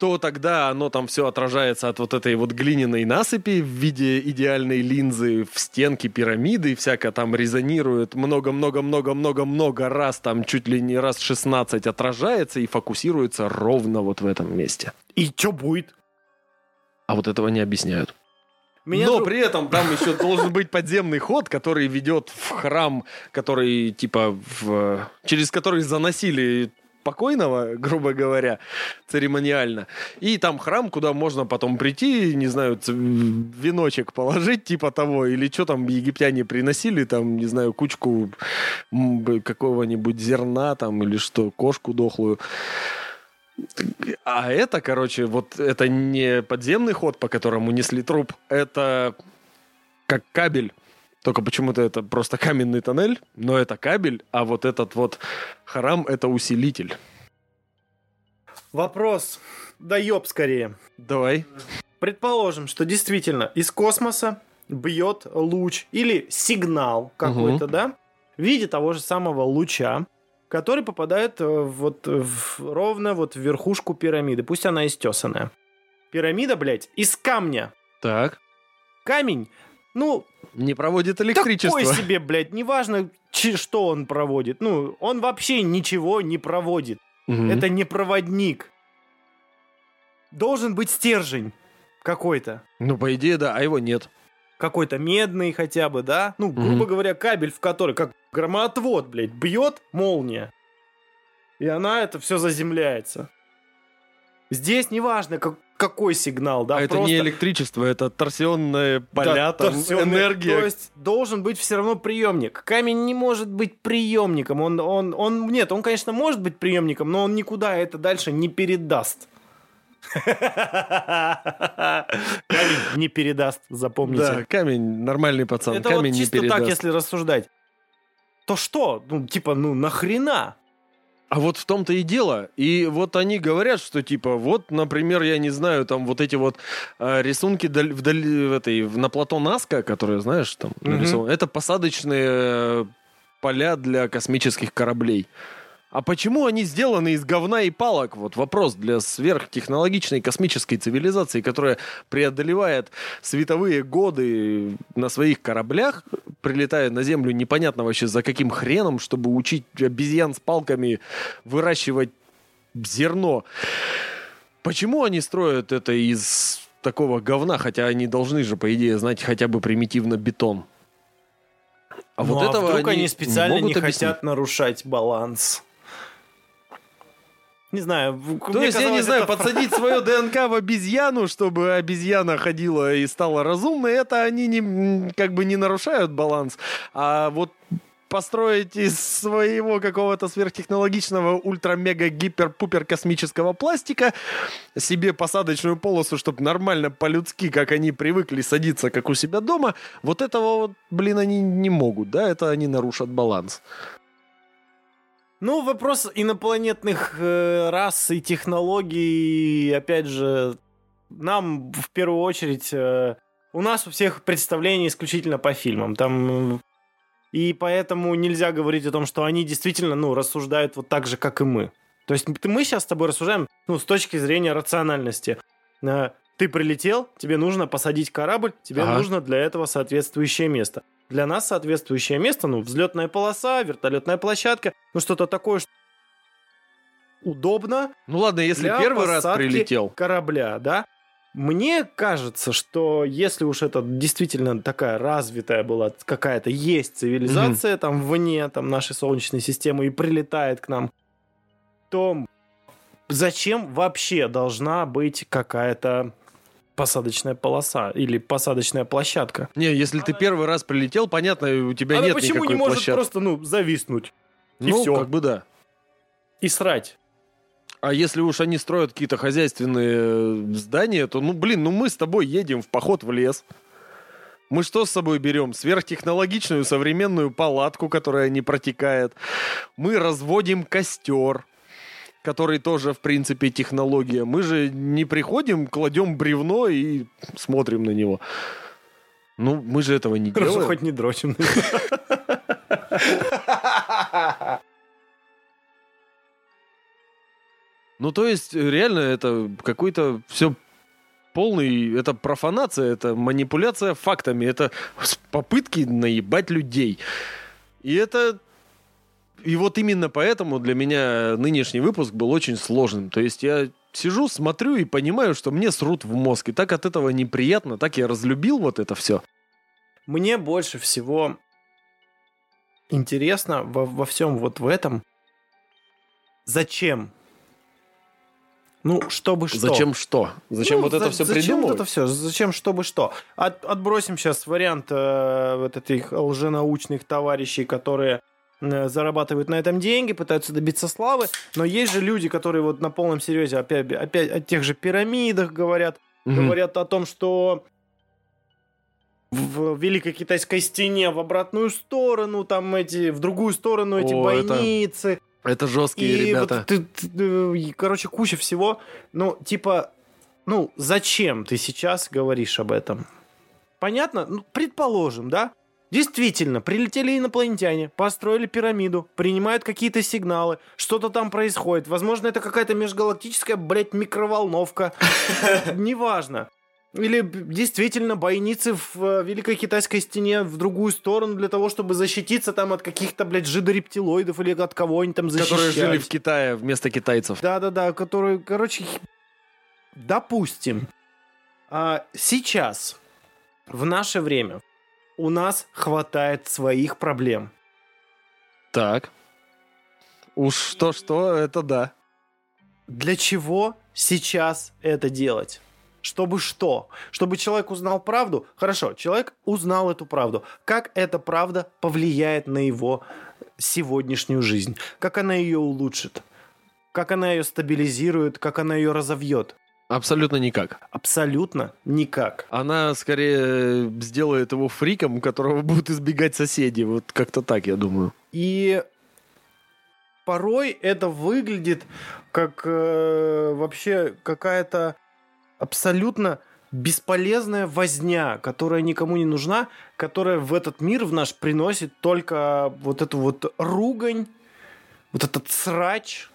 то тогда оно там все отражается от вот этой вот глиняной насыпи в виде идеальной линзы в стенке пирамиды, и всякое там резонирует много-много-много-много-много раз, там чуть ли не раз 16 отражается и фокусируется ровно вот в этом месте. И что будет? А вот этого не объясняют. Меня Но друг- при этом там еще должен быть подземный ход, который ведет в храм, который типа в... через который заносили покойного, грубо говоря, церемониально. И там храм, куда можно потом прийти, не знаю, веночек положить, типа того, или что там египтяне приносили, там, не знаю, кучку какого-нибудь зерна там, или что, кошку дохлую. А это, короче, вот это не подземный ход, по которому несли труп, это как кабель. Только почему-то это просто каменный тоннель, но это кабель, а вот этот вот храм — это усилитель. Вопрос. Да ёб скорее. Давай. Предположим, что действительно из космоса бьет луч или сигнал какой-то, да, в виде того же самого луча, который попадает э, вот в- ровно вот в верхушку пирамиды. Пусть она истесанная. Пирамида, блядь, из камня. Так. Камень, ну, Не проводит электричество. такой себе, блядь, неважно, что он проводит. Ну, он вообще ничего не проводит. Мгм. Это не проводник. Должен быть стержень какой-то. Ну, по идее, да, а его нет. Какой-то медный хотя бы, да? Ну, грубо Мгм. говоря, кабель, в который, как громоотвод, блядь, бьет молния. И она это все заземляется. Здесь неважно, как, какой сигнал, да, а это просто- не электричество, это торсионные Да, поля, там, торсионный- энергия. То есть должен быть все равно приемник. Камень не может быть приемником. Он, он, он, нет, он, конечно, может быть приемником, но он никуда это дальше не передаст. Камень не передаст, запомните. Да, камень, нормальный пацан, это камень вот не чисто передаст. так, если рассуждать. То что? Ну, типа, ну нахрена? А вот в том-то и дело. И вот они говорят, что типа, вот, например, я не знаю, там вот эти вот э, рисунки даль- вдали, в этой, на плато Наска, которые, знаешь, там Мгм. нарисованы, это посадочные э, поля для космических кораблей. А почему они сделаны из говна и палок? Вот вопрос для сверхтехнологичной космической цивилизации, которая преодолевает световые годы на своих кораблях, прилетая на Землю непонятно вообще за каким хреном, чтобы учить обезьян с палками выращивать зерно. Почему они строят это из такого говна, хотя они должны же, по идее, знать хотя бы примитивно бетон? А Ну, вот этого вдруг они, не специально не объяснить? хотят нарушать баланс. Не знаю. То есть, я не знаю, это подсадить свое ДНК в обезьяну, чтобы обезьяна ходила и стала разумной, это они не, как бы не нарушают баланс. А вот построить из своего какого-то сверхтехнологичного ультра-мега-гипер-пупер космического пластика себе посадочную полосу, чтобы нормально по-людски, как они привыкли садиться, как у себя дома, вот этого вот, блин, они не могут, да, это они нарушат баланс. Ну, вопрос инопланетных э, рас и технологий, опять же, нам в первую очередь... э, у нас у всех представление исключительно по фильмам. Там... И поэтому нельзя говорить о том, что они действительно, ну, рассуждают вот так же, как и мы. То есть мы сейчас с тобой рассуждаем, ну, с точки зрения рациональности. Э, Ты прилетел, тебе нужно посадить корабль, тебе Ага. нужно для этого соответствующее место. Для нас соответствующее место, ну, взлетная полоса, вертолетная площадка, ну, что-то такое, что удобно Ну ладно, если первый раз прилетел, корабля, да? Мне кажется, что если уж это действительно такая развитая была какая-то есть цивилизация там вне там нашей солнечной системы и прилетает к нам, то зачем вообще должна быть какая-то посадочная полоса или посадочная площадка? Не, если ты первый раз прилетел, понятно, у тебя Она нет почему никакой не может площадки. просто ну зависнуть и ну, всё? как бы да. и срать? А если уж они строят какие-то хозяйственные э, здания, то, ну, блин, ну мы с тобой едем в поход в лес. Мы что с собой берем? Сверхтехнологичную современную палатку, которая не протекает. Мы разводим костер, который тоже, в принципе, технология. Мы же не приходим, кладем бревно и смотрим на него. Ну, мы же этого не Хорошо, делаем. хоть не дрочим. Ну, то есть, реально, это какой-то все полный, это профанация, это манипуляция фактами, это попытки наебать людей. И это... И вот именно поэтому для меня нынешний выпуск был очень сложным. То есть я сижу, смотрю и понимаю, что мне срут в мозг. И так от этого неприятно, так я разлюбил вот это все. Мне больше всего интересно во, во всем вот в этом, зачем? Ну, чтобы что? Зачем что? Зачем Ну, вот это за- все Зачем придумывать? вот это все? Зачем, чтобы что? От- отбросим сейчас вариант э, вот этих лженаучных товарищей, которые зарабатывают на этом деньги, пытаются добиться славы, но есть же люди, которые вот на полном серьезе опять, опять о тех же пирамидах говорят, Мгм. говорят о том, что в Великой Китайской стене в обратную сторону, там эти, в другую сторону эти О, это бойницы. Это жесткие И ребята. вот ты, ты, э, короче, куча всего. Ну, типа, ну, зачем ты сейчас говоришь об этом? Понятно? Ну, предположим, да? Действительно, прилетели инопланетяне, построили пирамиду, принимают какие-то сигналы, что-то там происходит. Возможно, это какая-то межгалактическая, блядь, микроволновка. Неважно. Или действительно бойницы в э, Великой Китайской стене в другую сторону для того, чтобы защититься там от каких-то, блядь, жидорептилоидов или от кого-нибудь там защищать. Которые жили в Китае вместо китайцев. Да-да-да, которые, короче, допустим, а, сейчас, в наше время, у нас хватает своих проблем. Так. Уж что-что, это да. Для чего сейчас это делать? Чтобы что? Чтобы человек узнал правду? Хорошо, человек узнал эту правду. Как эта правда повлияет на его сегодняшнюю жизнь? Как она ее улучшит? Как она ее стабилизирует? Как она ее разовьет? Абсолютно никак. Абсолютно никак. Она скорее сделает его фриком, которого будут избегать соседи. Вот как-то так, я думаю. И порой это выглядит как э, вообще какая-то абсолютно бесполезная возня, которая никому не нужна, которая в этот мир в наш приносит только вот эту вот ругань, вот этот срач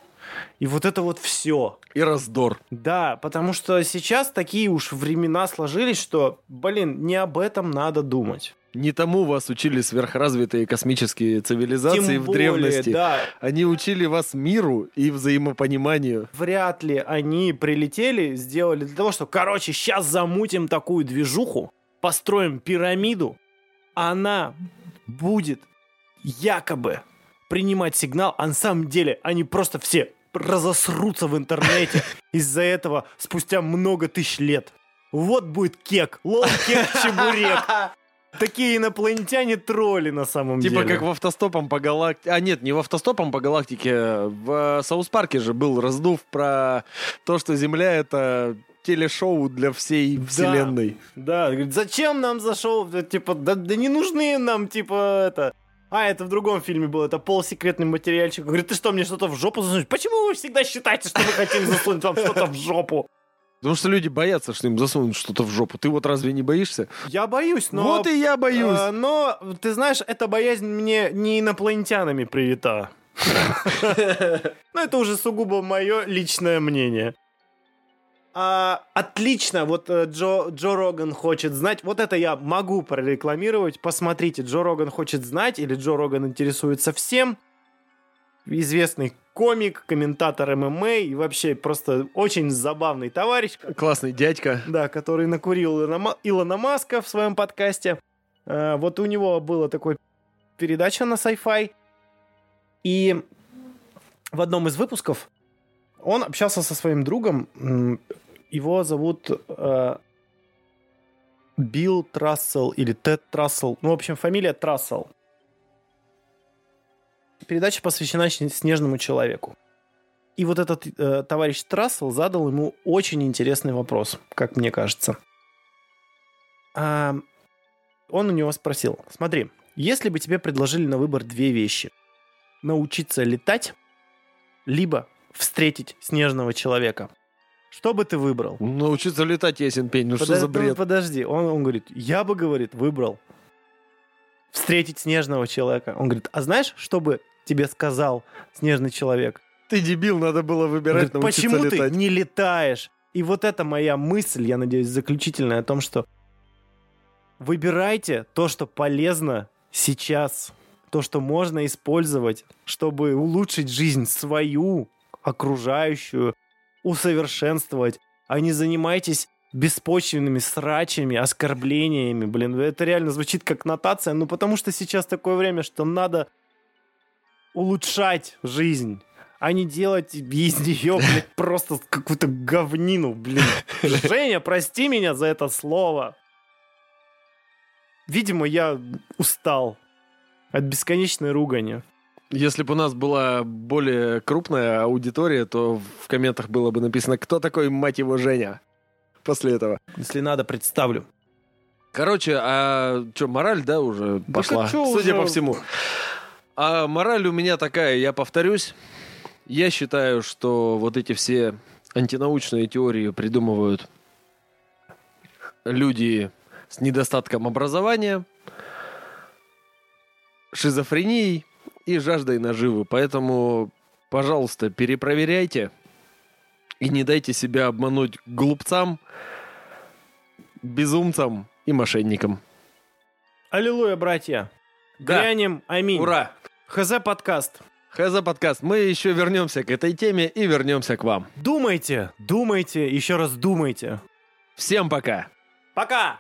и вот это вот все. И раздор. Да, потому что сейчас такие уж времена сложились, что, блин, не об этом надо думать. Не тому вас учили сверхразвитые космические цивилизации Тем в более, древности. да, Они учили вас миру и взаимопониманию. вряд ли они прилетели, сделали для того, что, короче, сейчас замутим такую движуху, построим пирамиду, она будет якобы принимать сигнал, а на самом деле они просто все разосрутся в интернете из-за этого спустя много тысяч лет. Вот будет кек, лол, кек, чебурек. Такие инопланетяне тролли на самом Типа деле. как в автостопом по галактике. А нет, не в автостопом по галактике. В Саус Парке же был раздув про то, что Земля это телешоу для всей Да. вселенной. Да, говорит, зачем нам зашел, Да, типа, да, да не нужны нам, типа, это... А, это в другом фильме было, это полусекретный материальчик. Говорит, ты что, мне что-то в жопу засунуть? Почему вы всегда считаете, что мы хотим засунуть вам что-то в жопу? Потому что люди боятся, что им засунут что-то в жопу. Ты вот разве не боишься? Я боюсь, но... вот и я боюсь. э, но, ты знаешь, эта боязнь мне не инопланетянами привита. Ну, это уже сугубо мое личное мнение. А, отлично, вот э, Джо, Джо Роган хочет знать, вот это я могу прорекламировать, посмотрите, Джо Роган хочет знать, или Джо Роган интересуется всем, известный комик, комментатор ММА и вообще просто очень забавный товарищ, Классный дядька. да, который накурил Илона Илона Маска в своем подкасте. Э, Вот у него была такой передача на sci-fi. И в одном из выпусков он общался со своим другом. Его зовут э, Билл Трассел или Тед Трассел. Ну, в общем, фамилия Трассел. Передача посвящена снежному человеку. И вот этот э, товарищ Трассел задал ему очень интересный вопрос, как мне кажется. А, он у него спросил, смотри, если бы тебе предложили на выбор две вещи, научиться летать, либо встретить снежного человека, что бы ты выбрал? Научиться летать, ясен пень. Ну что Подо- за бред? Подожди, он, он говорит, я бы, говорит, выбрал встретить снежного человека. Он говорит, а знаешь, что бы тебе сказал снежный человек? Ты дебил, надо было выбирать, Говорит, почему летать. ты не летаешь? И вот это моя мысль, я надеюсь, заключительная о том, что выбирайте то, что полезно сейчас, то, что можно использовать, чтобы улучшить жизнь свою, окружающую, усовершенствовать, а не занимайтесь беспочвенными срачами, оскорблениями, блин, это реально звучит как нотация, ну потому что сейчас такое время, что надо улучшать жизнь, а не делать из нее, блядь, просто какую-то говнину, блин. Женя, прости меня за это слово. Видимо, я устал от бесконечной ругани. Если бы у нас была более крупная аудитория, то в комментах было бы написано, кто такой, мать его, Женя? После этого. Если надо, представлю. Короче, а что, мораль, да, уже Да пошла? чё Судя уже? по всему. А мораль у меня такая, я повторюсь. Я считаю, что вот эти все антинаучные теории придумывают люди с недостатком образования, шизофренией и жаждой наживы. Поэтому, пожалуйста, перепроверяйте и не дайте себя обмануть глупцам, безумцам и мошенникам. Аллилуйя, братья. Да. Аминь. Ура! ХЗ подкаст. Хаза подкаст. Мы еще вернемся к этой теме и вернемся к вам. Думайте, думайте, еще раз думайте. Всем пока! Пока!